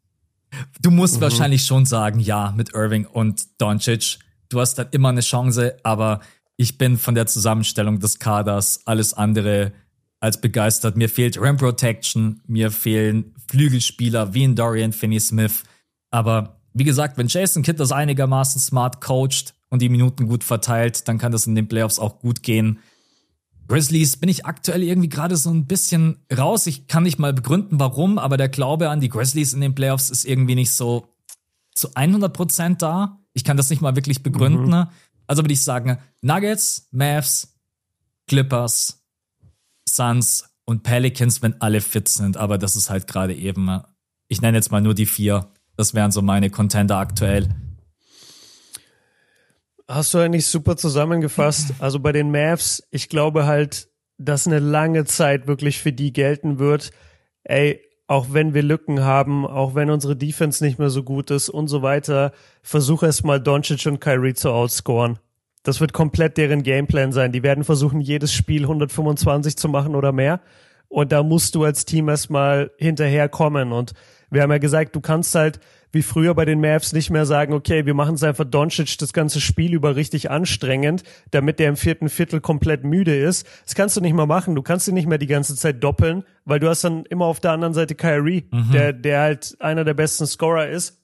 Speaker 1: Du musst mhm. wahrscheinlich schon sagen, ja, mit Irving und Doncic. Du hast dann immer eine Chance, aber ich bin von der Zusammenstellung des Kaders alles andere als begeistert. Mir fehlt Ram Protection, mir fehlen Flügelspieler wie in Dorian Finney-Smith. Aber wie gesagt, wenn Jason Kidd das einigermaßen smart coacht und die Minuten gut verteilt, dann kann das in den Playoffs auch gut gehen. Grizzlies bin ich aktuell irgendwie gerade so ein bisschen raus. Ich kann nicht mal begründen, warum, aber der Glaube an die Grizzlies in den Playoffs ist irgendwie nicht so zu 100 Prozent da. Ich kann das nicht mal wirklich begründen. Mhm. Also würde ich sagen, Nuggets, Mavs, Clippers, Suns und Pelicans, wenn alle fit sind. Aber das ist halt gerade eben, ich nenne jetzt mal nur die vier. Das wären so meine Contender aktuell.
Speaker 2: Hast du eigentlich super zusammengefasst. Also bei den Mavs, ich glaube halt, dass eine lange Zeit wirklich für die gelten wird. Ey, auch wenn wir Lücken haben, auch wenn unsere Defense nicht mehr so gut ist und so weiter, versuch erst mal Doncic und Kyrie zu outscoren. Das wird komplett deren Gameplan sein. Die werden versuchen, jedes Spiel 125 zu machen oder mehr. Und da musst du als Team erstmal hinterherkommen. Und wir haben ja gesagt, du kannst halt wie früher bei den Mavs nicht mehr sagen, okay, wir machen es einfach Doncic das ganze Spiel über richtig anstrengend, damit der im vierten Viertel komplett müde ist. Das kannst du nicht mehr machen. Du kannst ihn nicht mehr die ganze Zeit doppeln, weil du hast dann immer auf der anderen Seite Kyrie, mhm. der, der halt einer der besten Scorer ist.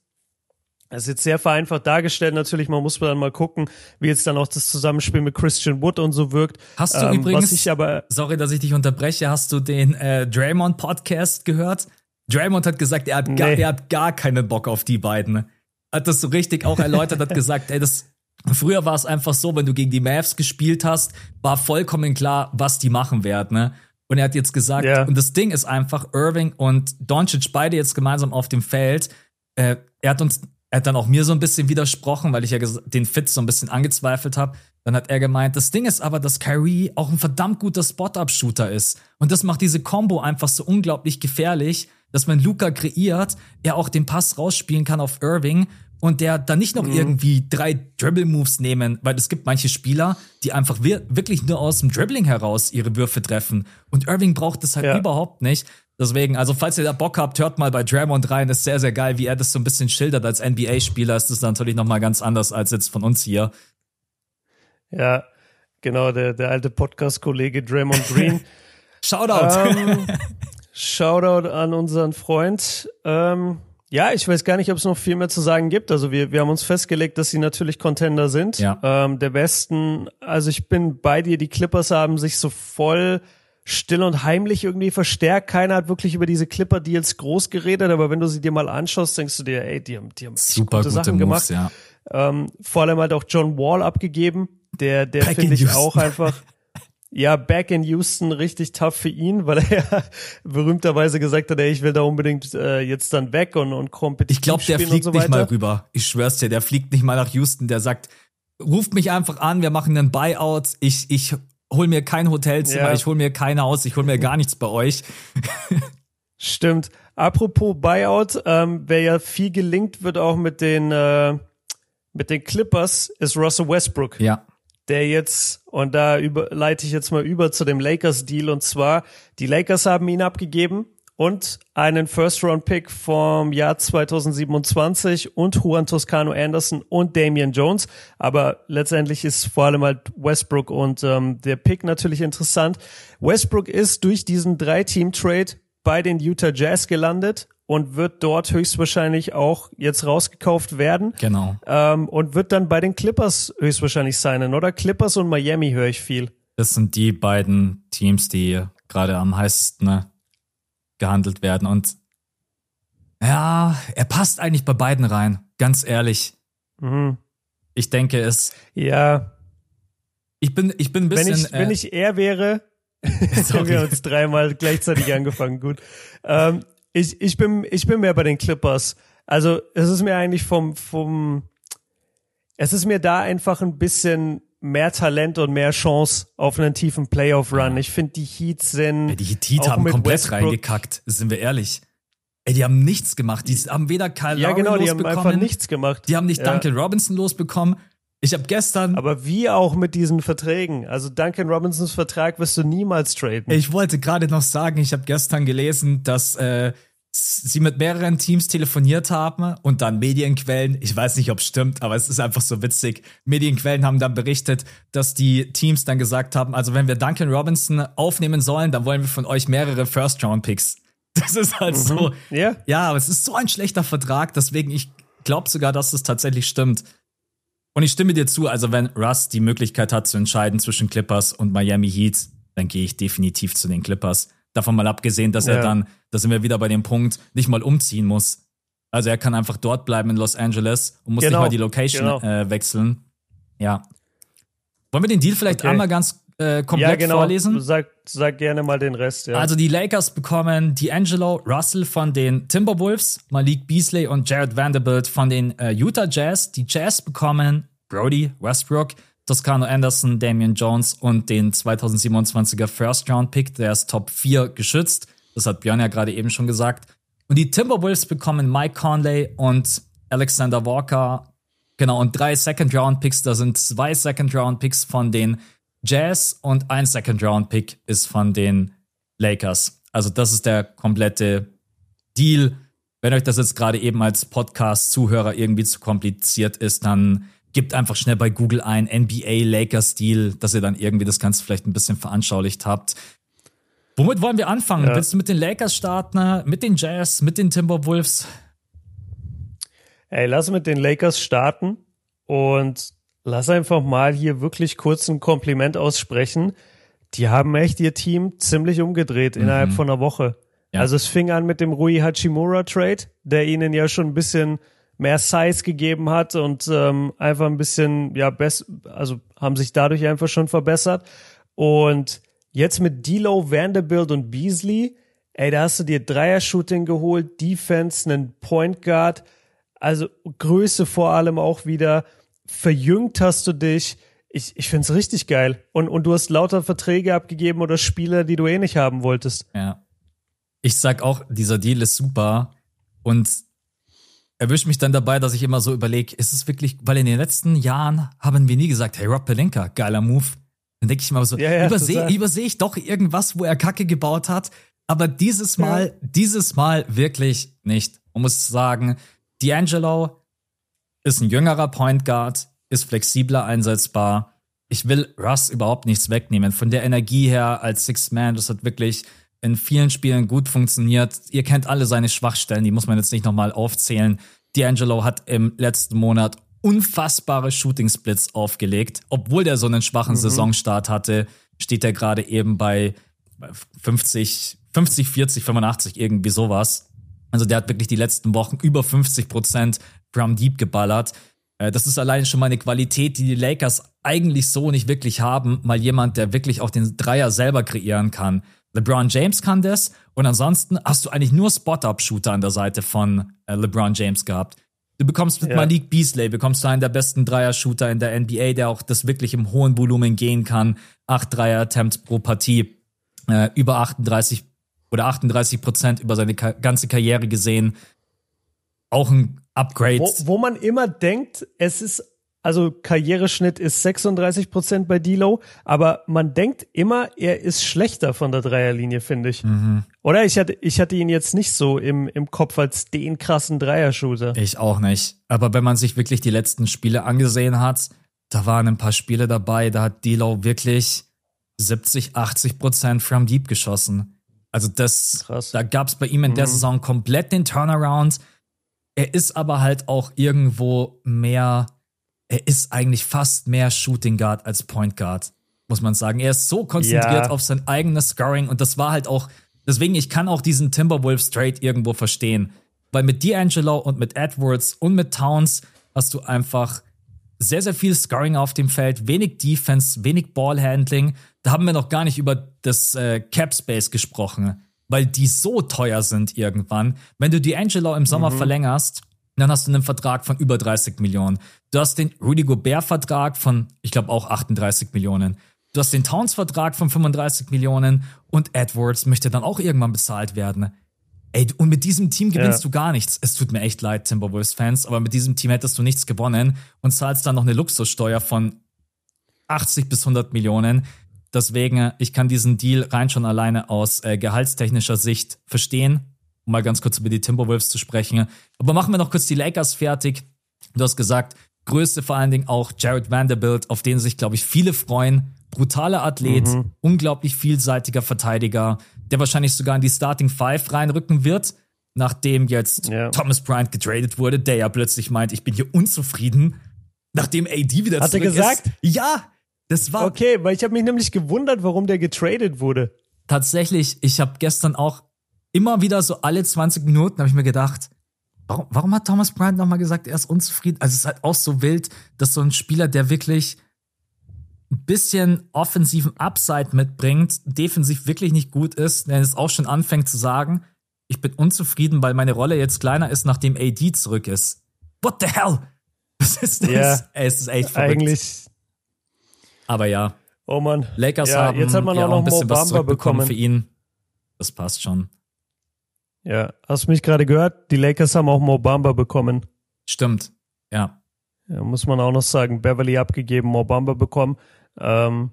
Speaker 2: Das ist jetzt sehr vereinfacht dargestellt. Natürlich, man muss dann mal gucken, wie jetzt dann auch das Zusammenspiel mit Christian Wood und so wirkt.
Speaker 1: Hast du ähm, übrigens, aber, sorry, dass ich dich unterbreche, hast du den äh, Draymond Podcast gehört? Draymond hat gesagt, er hat, nee. gar, er hat gar keinen Bock auf die beiden. Hat das so richtig auch erläutert, hat gesagt, ey, das, früher war es einfach so, wenn du gegen die Mavs gespielt hast, war vollkommen klar, was die machen werden, ne? Und er hat jetzt gesagt, yeah. und das Ding ist einfach, Irving und Doncic beide jetzt gemeinsam auf dem Feld, äh, er hat uns, er hat dann auch mir so ein bisschen widersprochen, weil ich ja den Fit so ein bisschen angezweifelt habe. Dann hat er gemeint, das Ding ist aber, dass Kyrie auch ein verdammt guter Spot-Up-Shooter ist. Und das macht diese Combo einfach so unglaublich gefährlich, dass wenn Luca kreiert, er auch den Pass rausspielen kann auf Irving und der dann nicht noch mhm. irgendwie drei Dribble-Moves nehmen, weil es gibt manche Spieler, die einfach wir wirklich nur aus dem Dribbling heraus ihre Würfe treffen. Und Irving braucht das halt ja. überhaupt nicht. Deswegen, also falls ihr da Bock habt, hört mal bei Draymond rein. Ist sehr, sehr geil, wie er das so ein bisschen schildert. Als NBA-Spieler ist das natürlich noch mal ganz anders als jetzt von uns hier.
Speaker 2: Ja, genau, der, der alte Podcast-Kollege Draymond Green.
Speaker 1: Shoutout. Ähm,
Speaker 2: Shoutout an unseren Freund. Ähm, ja, ich weiß gar nicht, ob es noch viel mehr zu sagen gibt. Also wir, wir haben uns festgelegt, dass sie natürlich Contender sind.
Speaker 1: Ja.
Speaker 2: Ähm, der Westen, also ich bin bei dir, die Clippers haben sich so voll still und heimlich irgendwie verstärkt. Keiner hat wirklich über diese Clipper-Deals groß geredet, aber wenn du sie dir mal anschaust, denkst du dir, ey, die haben, die haben
Speaker 1: super gute, gute Sachen Moves,
Speaker 2: gemacht. Ja. Ähm, vor allem halt auch John Wall abgegeben. Der, der finde ich auch einfach. Ja, back in Houston richtig tough für ihn, weil er berühmterweise gesagt hat, ey, ich will da unbedingt äh, jetzt dann weg und, und kompetitiv
Speaker 1: Ich glaube, der fliegt so nicht mal rüber. Ich schwör's dir, der fliegt nicht mal nach Houston. Der sagt, ruft mich einfach an, wir machen einen Buyout. Ich, ich hol mir kein Hotelzimmer, ja. ich hol mir kein Haus, ich hol mir gar nichts bei euch.
Speaker 2: Stimmt. Apropos Buyout, ähm, wer ja viel gelingt wird auch mit den äh, mit den Clippers, ist Russell Westbrook.
Speaker 1: Ja
Speaker 2: der jetzt, und da über, leite ich jetzt mal über zu dem Lakers-Deal, und zwar, die Lakers haben ihn abgegeben und einen First-Round-Pick vom Jahr 2027 und Juan Toscano Anderson und Damian Jones. Aber letztendlich ist vor allem halt Westbrook und ähm, der Pick natürlich interessant. Westbrook ist durch diesen Drei-Team-Trade bei den Utah Jazz gelandet und wird dort höchstwahrscheinlich auch jetzt rausgekauft werden.
Speaker 1: Genau.
Speaker 2: Ähm, und wird dann bei den Clippers höchstwahrscheinlich sein, oder? Clippers und Miami höre ich viel.
Speaker 1: Das sind die beiden Teams, die gerade am heißesten ne, gehandelt werden. Und ja, er passt eigentlich bei beiden rein, ganz ehrlich. Mhm. Ich denke es.
Speaker 2: Ja.
Speaker 1: Ich bin, ich bin ein bisschen.
Speaker 2: Wenn ich, äh, wenn ich er wäre, haben wir uns dreimal gleichzeitig angefangen. Gut. Ähm, ich, ich bin, ich bin mehr bei den Clippers. Also, es ist mir eigentlich vom, vom, es ist mir da einfach ein bisschen mehr Talent und mehr Chance auf einen tiefen Playoff-Run. Ich finde, die Heats sind.
Speaker 1: Ja, die Heat haben komplett Westbrook, reingekackt, sind wir ehrlich. Ey, die haben nichts gemacht. Die haben weder Kyle
Speaker 2: ja, genau, die haben einfach nichts gemacht.
Speaker 1: Die haben nicht ja. Duncan Robinson losbekommen. Ich habe gestern.
Speaker 2: Aber wie auch mit diesen Verträgen. Also Duncan Robinsons Vertrag wirst du niemals traden.
Speaker 1: Ich wollte gerade noch sagen, ich habe gestern gelesen, dass äh, sie mit mehreren Teams telefoniert haben und dann Medienquellen, ich weiß nicht, ob es stimmt, aber es ist einfach so witzig. Medienquellen haben dann berichtet, dass die Teams dann gesagt haben, also wenn wir Duncan Robinson aufnehmen sollen, dann wollen wir von euch mehrere First-Round-Picks. Das ist halt mhm. so.
Speaker 2: Yeah.
Speaker 1: Ja, aber es ist so ein schlechter Vertrag, deswegen ich glaube sogar, dass es tatsächlich stimmt. Und ich stimme dir zu, also wenn Russ die Möglichkeit hat zu entscheiden zwischen Clippers und Miami Heat, dann gehe ich definitiv zu den Clippers. Davon mal abgesehen, dass ja. er dann, da sind wir wieder bei dem Punkt, nicht mal umziehen muss. Also er kann einfach dort bleiben in Los Angeles und muss genau. nicht mal die Location genau. äh, wechseln. Ja. Wollen wir den Deal vielleicht okay. einmal ganz äh, komplett ja, genau. vorlesen?
Speaker 2: Sag, sag gerne mal den Rest, ja.
Speaker 1: Also die Lakers bekommen D'Angelo Russell von den Timberwolves, Malik Beasley und Jared Vanderbilt von den äh, Utah Jazz. Die Jazz bekommen Brody Westbrook, Toscano Anderson, Damian Jones und den 2027er First Round Pick, der ist Top 4 geschützt. Das hat Björn ja gerade eben schon gesagt. Und die Timberwolves bekommen Mike Conley und Alexander Walker. Genau, und drei Second Round Picks. Da sind zwei Second Round Picks von den Jazz und ein Second Round Pick ist von den Lakers. Also das ist der komplette Deal. Wenn euch das jetzt gerade eben als Podcast-Zuhörer irgendwie zu kompliziert ist, dann gebt einfach schnell bei Google ein NBA Lakers Deal, dass ihr dann irgendwie das Ganze vielleicht ein bisschen veranschaulicht habt. Womit wollen wir anfangen? Ja. Willst du mit den Lakers starten, mit den Jazz, mit den Timberwolves?
Speaker 2: Ey, lass mit den Lakers starten und lass einfach mal hier wirklich kurz ein Kompliment aussprechen. Die haben echt ihr Team ziemlich umgedreht mhm. innerhalb von einer Woche. Ja. Also es fing an mit dem Rui Hachimura Trade, der ihnen ja schon ein bisschen mehr Size gegeben hat und ähm, einfach ein bisschen, ja, best, also haben sich dadurch einfach schon verbessert. Und jetzt mit D'Lo, Vanderbilt und Beasley, ey, da hast du dir Dreier-Shooting geholt, Defense, einen Point Guard, also Größe vor allem auch wieder, verjüngt hast du dich. Ich, ich finde es richtig geil. Und, und du hast lauter Verträge abgegeben oder Spieler, die du eh nicht haben wolltest.
Speaker 1: Ja. Ich sag auch, dieser Deal ist super. Und erwischt mich dann dabei, dass ich immer so überlege, ist es wirklich, weil in den letzten Jahren haben wir nie gesagt, hey Rob Pelinka, geiler Move. Dann denke ich mal so, ja, ja, übersehe überseh ich doch irgendwas, wo er Kacke gebaut hat. Aber dieses Mal, ja. dieses Mal wirklich nicht. Man muss sagen, D'Angelo ist ein jüngerer Point Guard, ist flexibler einsetzbar. Ich will Russ überhaupt nichts wegnehmen. Von der Energie her als Six Man, das hat wirklich in vielen Spielen gut funktioniert. Ihr kennt alle seine Schwachstellen, die muss man jetzt nicht nochmal aufzählen. D'Angelo hat im letzten Monat unfassbare Shooting Splits aufgelegt. Obwohl der so einen schwachen mhm. Saisonstart hatte, steht er gerade eben bei 50, 50, 40, 85, irgendwie sowas. Also der hat wirklich die letzten Wochen über 50 Prozent from Deep geballert. Äh, das ist alleine schon mal eine Qualität, die die Lakers eigentlich so nicht wirklich haben. Mal jemand, der wirklich auch den Dreier selber kreieren kann. LeBron James kann das und ansonsten hast du eigentlich nur Spot-Up-Shooter an der Seite von äh, LeBron James gehabt. Du bekommst mit ja. Malik Beasley, bekommst du einen der besten Dreier-Shooter in der NBA, der auch das wirklich im hohen Volumen gehen kann. Acht Dreier-Attempts pro Partie, äh, über 38 oder 38 Prozent über seine ka ganze Karriere gesehen. Auch ein Upgrade.
Speaker 2: Wo, wo man immer denkt, es ist also Karriereschnitt ist 36 Prozent bei Dilo, aber man denkt immer, er ist schlechter von der Dreierlinie, finde ich. Mhm. Oder ich hatte, ich hatte ihn jetzt nicht so im, im Kopf als den krassen Dreier-Shooter.
Speaker 1: Ich auch nicht. Aber wenn man sich wirklich die letzten Spiele angesehen hat, da waren ein paar Spiele dabei, da hat Dilo wirklich 70, 80 Prozent from deep geschossen. Also das, Krass. da gab es bei ihm in der mhm. Saison komplett den Turnaround. Er ist aber halt auch irgendwo mehr er ist eigentlich fast mehr Shooting Guard als Point Guard, muss man sagen. Er ist so konzentriert ja. auf sein eigenes Scoring und das war halt auch, deswegen, ich kann auch diesen Timberwolves Trade irgendwo verstehen. Weil mit D'Angelo und mit Edwards und mit Towns hast du einfach sehr, sehr viel Scoring auf dem Feld, wenig Defense, wenig Ballhandling. Da haben wir noch gar nicht über das äh, Cap Space gesprochen, weil die so teuer sind irgendwann. Wenn du D'Angelo im Sommer mhm. verlängerst, dann hast du einen Vertrag von über 30 Millionen. Du hast den Rudy Gobert-Vertrag von, ich glaube, auch 38 Millionen. Du hast den Towns-Vertrag von 35 Millionen und Edwards möchte dann auch irgendwann bezahlt werden. Ey, und mit diesem Team gewinnst ja. du gar nichts. Es tut mir echt leid, Timberwolves-Fans, aber mit diesem Team hättest du nichts gewonnen und zahlst dann noch eine Luxussteuer von 80 bis 100 Millionen. Deswegen, ich kann diesen Deal rein schon alleine aus äh, gehaltstechnischer Sicht verstehen um mal ganz kurz über die Timberwolves zu sprechen. Aber machen wir noch kurz die Lakers fertig. Du hast gesagt, Größte vor allen Dingen auch Jared Vanderbilt, auf den sich, glaube ich, viele freuen. Brutaler Athlet, mhm. unglaublich vielseitiger Verteidiger, der wahrscheinlich sogar in die Starting Five reinrücken wird, nachdem jetzt ja. Thomas Bryant getradet wurde, der ja plötzlich meint, ich bin hier unzufrieden, nachdem AD wieder
Speaker 2: Hat zurück er gesagt?
Speaker 1: ist. Ja, das war.
Speaker 2: Okay, weil ich habe mich nämlich gewundert, warum der getradet wurde.
Speaker 1: Tatsächlich, ich habe gestern auch immer wieder so alle 20 Minuten habe ich mir gedacht, warum, warum hat Thomas Bryant nochmal gesagt, er ist unzufrieden? Also es ist halt auch so wild, dass so ein Spieler, der wirklich ein bisschen offensiven Upside mitbringt, defensiv wirklich nicht gut ist, der es auch schon anfängt zu sagen, ich bin unzufrieden, weil meine Rolle jetzt kleiner ist, nachdem AD zurück ist. What the hell? Was ist das?
Speaker 2: Ja,
Speaker 1: es ist echt verrückt.
Speaker 2: Eigentlich.
Speaker 1: Aber ja.
Speaker 2: Oh man.
Speaker 1: Lakers
Speaker 2: ja,
Speaker 1: haben
Speaker 2: jetzt hat man
Speaker 1: ja
Speaker 2: auch noch
Speaker 1: ein bisschen was
Speaker 2: Mobamba
Speaker 1: zurückbekommen
Speaker 2: bekommen.
Speaker 1: für ihn. Das passt schon.
Speaker 2: Ja, hast du mich gerade gehört? Die Lakers haben auch Mobamba bekommen.
Speaker 1: Stimmt. Ja.
Speaker 2: Ja, muss man auch noch sagen, Beverly abgegeben, Mobamba bekommen. Ähm,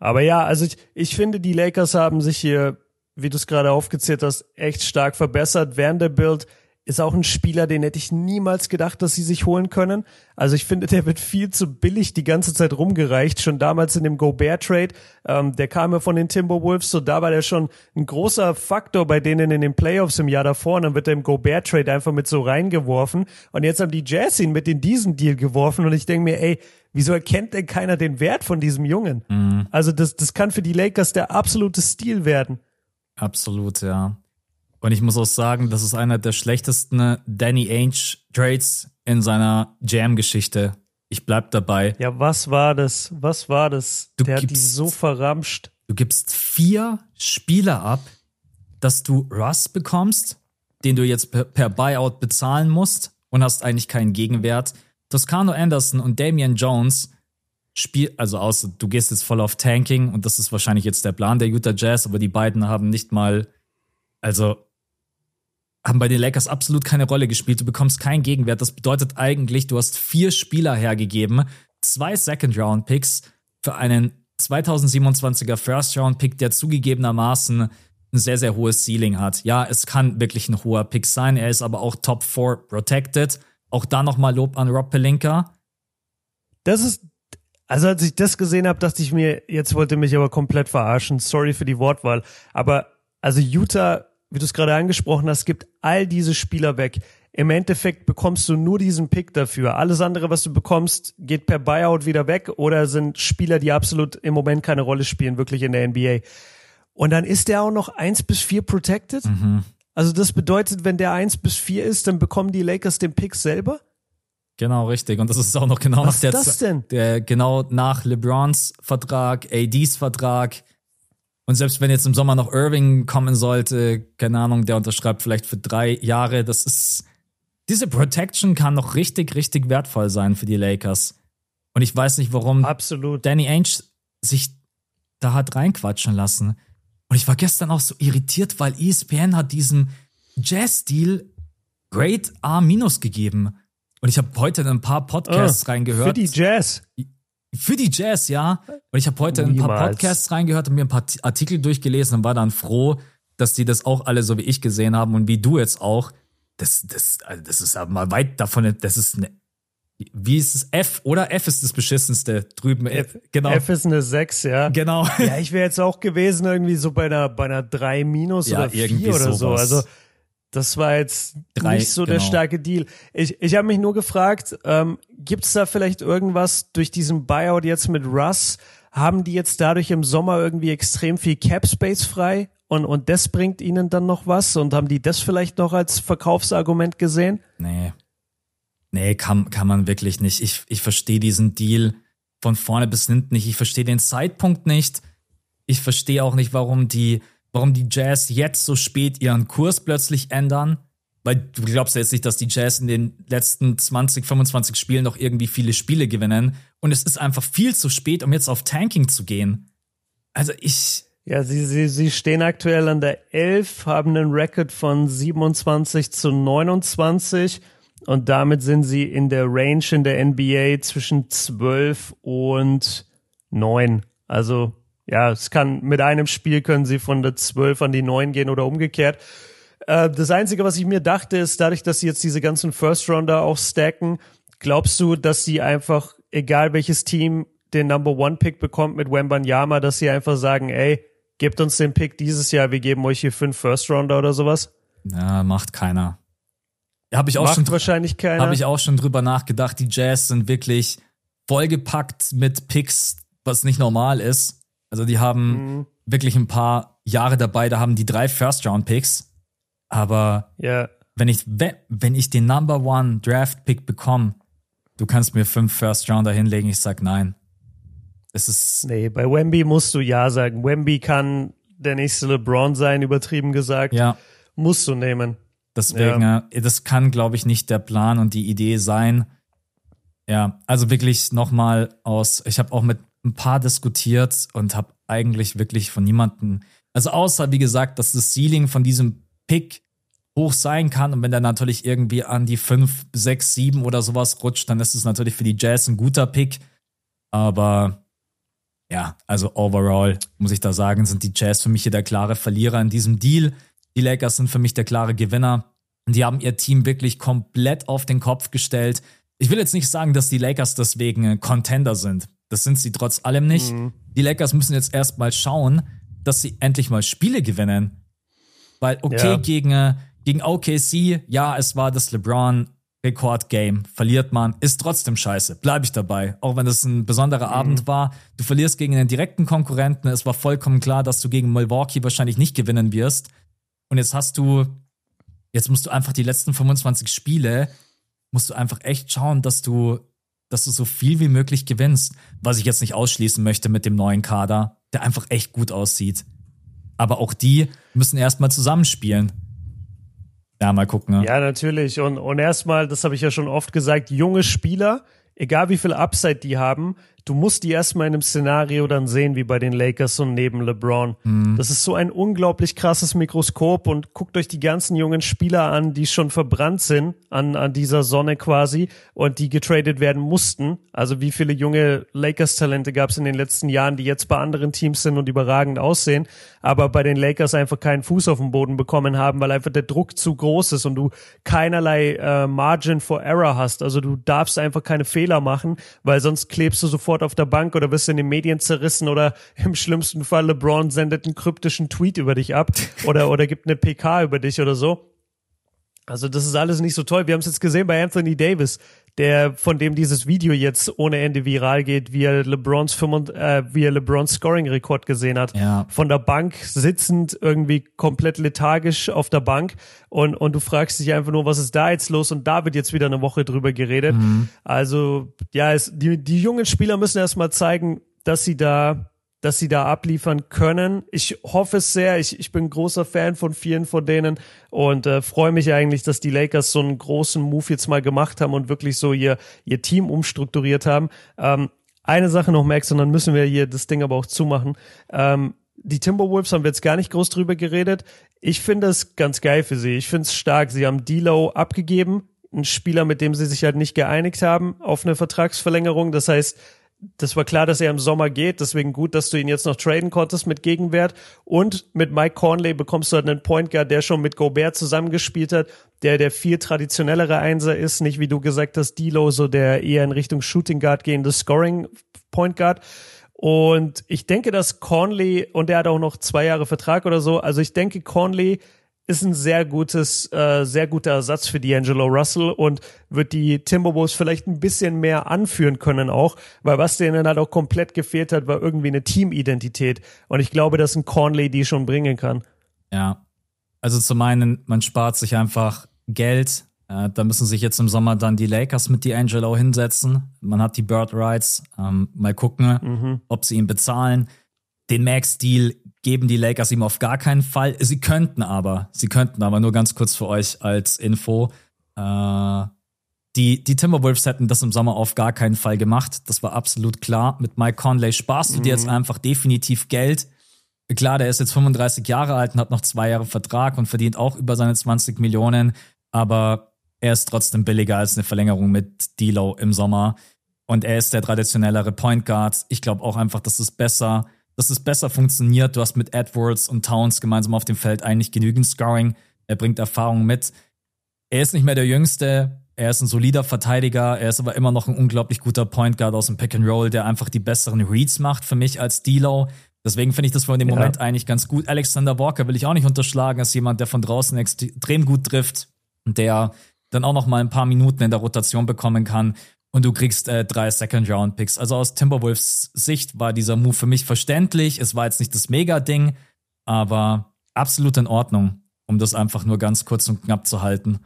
Speaker 2: aber ja, also ich, ich finde, die Lakers haben sich hier, wie du es gerade aufgezählt hast, echt stark verbessert. Vanderbilt ist auch ein Spieler, den hätte ich niemals gedacht, dass sie sich holen können. Also ich finde, der wird viel zu billig die ganze Zeit rumgereicht. Schon damals in dem Gobert-Trade, ähm, der kam ja von den Timberwolves, so da war der schon ein großer Faktor bei denen in den Playoffs im Jahr davor. Und dann wird er im Gobert-Trade einfach mit so reingeworfen. Und jetzt haben die Jazz ihn mit in diesen Deal geworfen. Und ich denke mir, ey, wieso erkennt denn keiner den Wert von diesem Jungen?
Speaker 1: Mhm.
Speaker 2: Also das, das kann für die Lakers der absolute Stil werden.
Speaker 1: Absolut, ja. Und ich muss auch sagen, das ist einer der schlechtesten Danny Ainge Trades in seiner Jam-Geschichte. Ich bleib dabei.
Speaker 2: Ja, was war das? Was war das?
Speaker 1: Du
Speaker 2: der hat die
Speaker 1: gibst-
Speaker 2: so verramscht.
Speaker 1: Du gibst vier Spieler ab, dass du Russ bekommst, den du jetzt per, per Buyout bezahlen musst und hast eigentlich keinen Gegenwert. Toscano Anderson und Damian Jones spiel, also außer du gehst jetzt voll auf Tanking und das ist wahrscheinlich jetzt der Plan der Utah Jazz, aber die beiden haben nicht mal, also haben bei den Lakers absolut keine Rolle gespielt. Du bekommst keinen Gegenwert. Das bedeutet eigentlich, du hast vier Spieler hergegeben, zwei Second-Round-Picks für einen 2027er First-Round-Pick, der zugegebenermaßen ein sehr, sehr hohes Ceiling hat. Ja, es kann wirklich ein hoher Pick sein. Er ist aber auch Top 4 protected. Auch da nochmal Lob an Rob Pelinka.
Speaker 2: Das ist, also als ich das gesehen habe, dachte ich mir, jetzt wollte mich aber komplett verarschen. Sorry für die Wortwahl. Aber also Utah, wie du es gerade angesprochen hast, gibt all diese Spieler weg. Im Endeffekt bekommst du nur diesen Pick dafür. Alles andere, was du bekommst, geht per Buyout wieder weg oder sind Spieler, die absolut im Moment keine Rolle spielen, wirklich in der NBA. Und dann ist der auch noch eins bis vier protected. Also das bedeutet, wenn der eins bis vier ist, dann bekommen die Lakers den Pick selber.
Speaker 1: Genau, richtig. Und das ist auch noch genau
Speaker 2: Was
Speaker 1: nach der,
Speaker 2: ist das denn?
Speaker 1: der genau nach LeBrons Vertrag, ADs Vertrag. Und selbst wenn jetzt im Sommer noch Irving kommen sollte, keine Ahnung, der unterschreibt vielleicht für drei Jahre, das ist, diese Protection kann noch richtig, richtig wertvoll sein für die Lakers. Und ich weiß nicht, warum
Speaker 2: Absolut.
Speaker 1: Danny Ainge sich da hat reinquatschen lassen. Und ich war gestern auch so irritiert, weil ESPN hat diesem Jazz-Deal Grade A- gegeben. Und ich habe heute in ein paar Podcasts
Speaker 2: Ah,
Speaker 1: reingehört.
Speaker 2: Für die Jazz.
Speaker 1: Für die Jazz, ja. Und ich habe heute in ein paar
Speaker 2: Niemals.
Speaker 1: Podcasts reingehört und mir ein paar Artikel durchgelesen und war dann froh, dass die das auch alle so wie ich gesehen haben und wie du jetzt auch. Das, das, also das ist aber mal weit davon, das ist eine, wie ist es? F oder F ist das beschissenste drüben.
Speaker 2: F,
Speaker 1: genau.
Speaker 2: F ist eine 6, ja.
Speaker 1: genau.
Speaker 2: Ja, ich wäre jetzt auch gewesen irgendwie so bei einer, bei einer 3 minus
Speaker 1: Ja,
Speaker 2: oder 4
Speaker 1: irgendwie
Speaker 2: oder so.
Speaker 1: sowas.
Speaker 2: Also das war jetzt
Speaker 1: Drei,
Speaker 2: nicht so der
Speaker 1: genau.
Speaker 2: starke Deal. Ich, ich habe mich nur gefragt, ähm, gibt es da vielleicht irgendwas durch diesen Buyout jetzt mit Russ? Haben die jetzt dadurch im Sommer irgendwie extrem viel Cap Space frei? Und, und das bringt ihnen dann noch was? Und haben die das vielleicht noch als Verkaufsargument gesehen?
Speaker 1: Nee. Nee, kann, kann man wirklich nicht. Ich, ich verstehe diesen Deal von vorne bis hinten nicht. Ich verstehe den Zeitpunkt nicht. Ich verstehe auch nicht, warum die, warum die Jazz jetzt so spät ihren Kurs plötzlich ändern. Weil du glaubst ja jetzt nicht, dass die Jazz in den letzten 20, 25 Spielen noch irgendwie viele Spiele gewinnen. Und es ist einfach viel zu spät, um jetzt auf Tanking zu gehen. Also ich,
Speaker 2: Ja, sie, sie, sie stehen aktuell an der 11, haben einen Record von 27 zu 29 und damit sind sie in der Range in der NBA zwischen 12 und 9. Also, ja, es kann, mit einem Spiel können sie von der 12 an die 9 gehen oder umgekehrt. Äh, das Einzige, was ich mir dachte, ist, dadurch, dass sie jetzt diese ganzen First Rounder auch stacken, glaubst du, dass sie einfach, egal welches Team den Number One Pick bekommt mit Wembanyama, dass sie einfach sagen, ey, gebt uns den Pick dieses Jahr, wir geben euch hier fünf First Rounder oder sowas?
Speaker 1: na, macht keiner. Habe ich auch
Speaker 2: Macht
Speaker 1: schon
Speaker 2: wahrscheinlich keiner.
Speaker 1: Habe ich auch schon drüber nachgedacht. Die Jazz sind wirklich vollgepackt mit Picks, was nicht normal ist. Also die haben
Speaker 2: Mhm.
Speaker 1: wirklich ein paar Jahre dabei, da haben die drei First-Round-Picks. Aber
Speaker 2: ja,
Speaker 1: wenn ich, wenn, wenn ich den Number One Draft-Pick bekomme, du kannst mir fünf First-Rounder hinlegen, ich sag nein. Es ist.
Speaker 2: Nee, bei Wemby musst du ja sagen. Wemby kann der nächste LeBron sein, übertrieben gesagt.
Speaker 1: Ja.
Speaker 2: Musst du nehmen.
Speaker 1: Deswegen, ja. Äh, das kann, glaube ich, nicht der Plan und die Idee sein. Ja, also wirklich nochmal aus, ich habe auch mit ein paar diskutiert und habe eigentlich wirklich von niemandem, also außer wie gesagt, dass das Ceiling von diesem Pick hoch sein kann und wenn der natürlich irgendwie an die 5, 6, 7 oder sowas rutscht, dann ist es natürlich für die Jazz ein guter Pick. Aber ja, also overall muss ich da sagen, sind die Jazz für mich hier der klare Verlierer in diesem Deal. Die Lakers sind für mich der klare Gewinner. Die haben ihr Team wirklich komplett auf den Kopf gestellt. Ich will jetzt nicht sagen, dass die Lakers deswegen Contender sind. Das sind sie trotz allem nicht. Mhm. Die Lakers müssen jetzt erstmal schauen, dass sie endlich mal Spiele gewinnen. Weil, okay, ja. gegen, gegen OKC, ja, es war das LeBron Rekord-Game. Verliert man, ist trotzdem scheiße. Bleibe ich dabei. Auch wenn es ein besonderer mhm. Abend war. Du verlierst gegen einen direkten Konkurrenten. Es war vollkommen klar, dass du gegen Milwaukee wahrscheinlich nicht gewinnen wirst. Und jetzt hast du, jetzt musst du einfach die letzten 25 Spiele, musst du einfach echt schauen, dass du, dass du so viel wie möglich gewinnst. Was ich jetzt nicht ausschließen möchte mit dem neuen Kader, der einfach echt gut aussieht. Aber auch die müssen erstmal zusammenspielen. Ja, mal gucken.
Speaker 2: Ne? Ja, natürlich. Und, und erstmal, das habe ich ja schon oft gesagt, junge Spieler, egal wie viel Upside die haben, du musst die erstmal in einem Szenario dann sehen, wie bei den Lakers und neben LeBron. Mhm. Das ist so ein unglaublich krasses Mikroskop und guckt euch die ganzen jungen Spieler an, die schon verbrannt sind an, an dieser Sonne quasi und die getradet werden mussten. Also wie viele junge Lakers-Talente gab es in den letzten Jahren, die jetzt bei anderen Teams sind und überragend aussehen, aber bei den Lakers einfach keinen Fuß auf den Boden bekommen haben, weil einfach der Druck zu groß ist und du keinerlei äh, Margin for Error hast. Also du darfst einfach keine Fehler machen, weil sonst klebst du sofort sofort auf der Bank oder wirst in den Medien zerrissen oder im schlimmsten Fall LeBron sendet einen kryptischen Tweet über dich ab oder, oder gibt eine PK über dich oder so. Also das ist alles nicht so toll. Wir haben es jetzt gesehen bei Anthony Davis, der von dem dieses Video jetzt ohne Ende viral geht, wie er LeBrons 5, äh, wie er LeBrons Scoring Rekord gesehen hat.
Speaker 1: Ja.
Speaker 2: Von der Bank sitzend irgendwie komplett lethargisch auf der Bank und und du fragst dich einfach nur, was ist da jetzt los? Und da wird jetzt wieder eine Woche drüber geredet. Mhm. Also ja, es, die die jungen Spieler müssen erstmal zeigen, dass sie da dass sie da abliefern können. Ich hoffe es sehr. Ich, ich bin großer Fan von vielen von denen und äh, freue mich eigentlich, dass die Lakers so einen großen Move jetzt mal gemacht haben und wirklich so ihr, ihr Team umstrukturiert haben. Ähm, eine Sache noch, Max, und dann müssen wir hier das Ding aber auch zumachen. Ähm, die Timberwolves haben wir jetzt gar nicht groß drüber geredet. Ich finde es ganz geil für sie. Ich finde es stark. Sie haben D'Lo abgegeben, ein Spieler, mit dem sie sich halt nicht geeinigt haben auf eine Vertragsverlängerung. Das heißt, das war klar, dass er im Sommer geht, deswegen gut, dass du ihn jetzt noch traden konntest mit Gegenwert. Und mit Mike Conley bekommst du halt einen Point Guard, der schon mit Gobert zusammengespielt hat, der der viel traditionellere Einser ist, nicht wie du gesagt hast, Dilo, so der eher in Richtung Shooting Guard gehende Scoring Point Guard. Und ich denke, dass Conley, und der hat auch noch zwei Jahre Vertrag oder so, also ich denke, Conley ist ein sehr gutes, äh, sehr guter Ersatz für D'Angelo Russell und wird die Timberwolves vielleicht ein bisschen mehr anführen können auch, weil was denen halt auch komplett gefehlt hat, war irgendwie eine Teamidentität und ich glaube, dass ein Conley die schon bringen kann.
Speaker 1: Ja, also zum einen, man spart sich einfach Geld, äh, da müssen sich jetzt im Sommer dann die Lakers mit D'Angelo hinsetzen, man hat die Bird Rights, ähm, mal gucken, mhm. ob sie ihn bezahlen. Den Max-Deal geben die Lakers ihm auf gar keinen Fall. Sie könnten aber, sie könnten aber nur ganz kurz für euch als Info. Äh, die, die Timberwolves hätten das im Sommer auf gar keinen Fall gemacht. Das war absolut klar. Mit Mike Conley sparst du dir jetzt mhm. einfach definitiv Geld. Klar, der ist jetzt 35 Jahre alt und hat noch zwei Jahre Vertrag und verdient auch über seine 20 Millionen. Aber er ist trotzdem billiger als eine Verlängerung mit D'Lo im Sommer. Und er ist der traditionellere Point Guard. Ich glaube auch einfach, dass es besser dass es besser funktioniert. Du hast mit Edwards und Towns gemeinsam auf dem Feld eigentlich genügend Scoring. Er bringt Erfahrung mit. Er ist nicht mehr der Jüngste. Er ist ein solider Verteidiger. Er ist aber immer noch ein unglaublich guter Point Guard aus dem Pick and Roll, der einfach die besseren Reads macht für mich als D'Lo. Deswegen finde ich das von dem ja. Moment eigentlich ganz gut. Alexander Walker will ich auch nicht unterschlagen, als jemand, der von draußen extrem gut trifft und der dann auch noch mal ein paar Minuten in der Rotation bekommen kann und du kriegst äh, drei Second-Round-Picks. Also aus Timberwolves Sicht war dieser Move für mich verständlich. Es war jetzt nicht das Mega-Ding, aber absolut in Ordnung, um das einfach nur ganz kurz und knapp zu halten.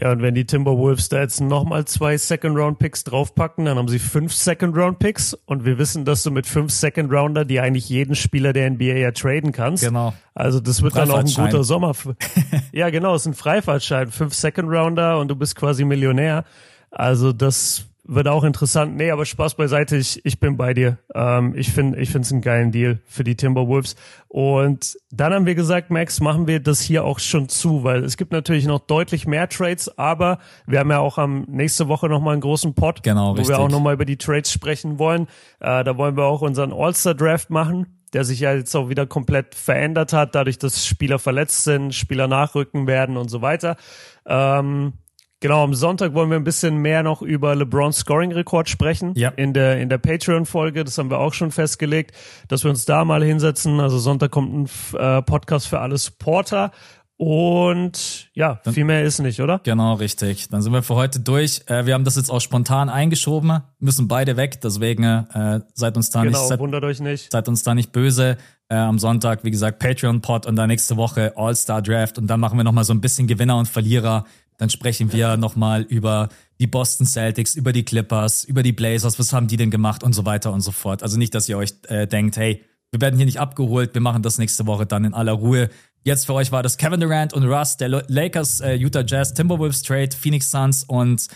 Speaker 2: Ja, und wenn die Timberwolves da jetzt nochmal zwei Second-Round-Picks draufpacken, dann haben sie fünf Second-Round-Picks und wir wissen, dass du mit fünf Second-Rounder, die eigentlich jeden Spieler der NBA ja traden kannst.
Speaker 1: Genau.
Speaker 2: Also das wird dann auch ein guter Sommer. ja, genau, es ist ein Freifahrtschein. Fünf Second-Rounder und du bist quasi Millionär. Also das wird auch interessant. Nee, aber Spaß beiseite, ich, ich bin bei dir. Ähm, ich finde ich finde es einen geilen Deal für die Timberwolves. Und dann haben wir gesagt, Max, machen wir das hier auch schon zu, weil es gibt natürlich noch deutlich mehr Trades, aber wir haben ja auch am nächste Woche nochmal einen großen Pod,
Speaker 1: genau,
Speaker 2: wo
Speaker 1: richtig.
Speaker 2: wir auch nochmal über die Trades sprechen wollen. Äh, da wollen wir auch unseren All-Star-Draft machen der sich ja jetzt auch wieder komplett verändert hat, dadurch, dass Spieler verletzt sind, Spieler nachrücken werden und so weiter. Ähm, Genau, am Sonntag wollen wir ein bisschen mehr noch über LeBrons Scoring-Rekord sprechen.
Speaker 1: Ja.
Speaker 2: In der, in der Patreon-Folge, das haben wir auch schon festgelegt, dass wir uns da mal hinsetzen. Also Sonntag kommt ein äh, Podcast für alle Supporter. Und ja, Dann, viel mehr ist nicht, oder?
Speaker 1: Genau, richtig. Dann sind wir für heute durch. Äh, wir haben das jetzt auch spontan eingeschoben, müssen beide weg, deswegen äh, seid uns da
Speaker 2: genau,
Speaker 1: nicht. Seid,
Speaker 2: wundert euch nicht.
Speaker 1: Seid uns da nicht böse. Äh, am Sonntag, wie gesagt, Patreon-Pod und dann nächste Woche All-Star-Draft und dann machen wir nochmal so ein bisschen Gewinner und Verlierer dann sprechen wir nochmal über die Boston Celtics, über die Clippers, über die Blazers, was haben die denn gemacht und so weiter und so fort. Also nicht, dass ihr euch äh, denkt, hey, wir werden hier nicht abgeholt, wir machen das nächste Woche dann in aller Ruhe. Jetzt für euch war das Kevin Durant und Russ, der Lakers, äh, Utah Jazz, Timberwolves Trade, Phoenix Suns und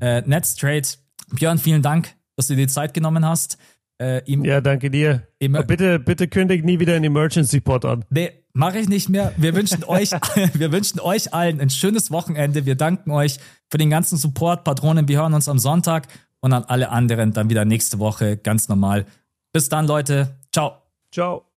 Speaker 1: äh, Nets Trade. Björn, vielen Dank, dass du dir die Zeit genommen hast.
Speaker 2: Äh, ihm, ja, danke dir. Ihm, bitte, bitte kündig nie wieder einen Emergency Pod an.
Speaker 1: Nee, mache ich nicht mehr. Wir wünschen euch, wir wünschen euch allen ein schönes Wochenende. Wir danken euch für den ganzen Support. Patronen, wir hören uns am Sonntag und an alle anderen dann wieder nächste Woche ganz normal. Bis dann, Leute. Ciao.
Speaker 2: Ciao.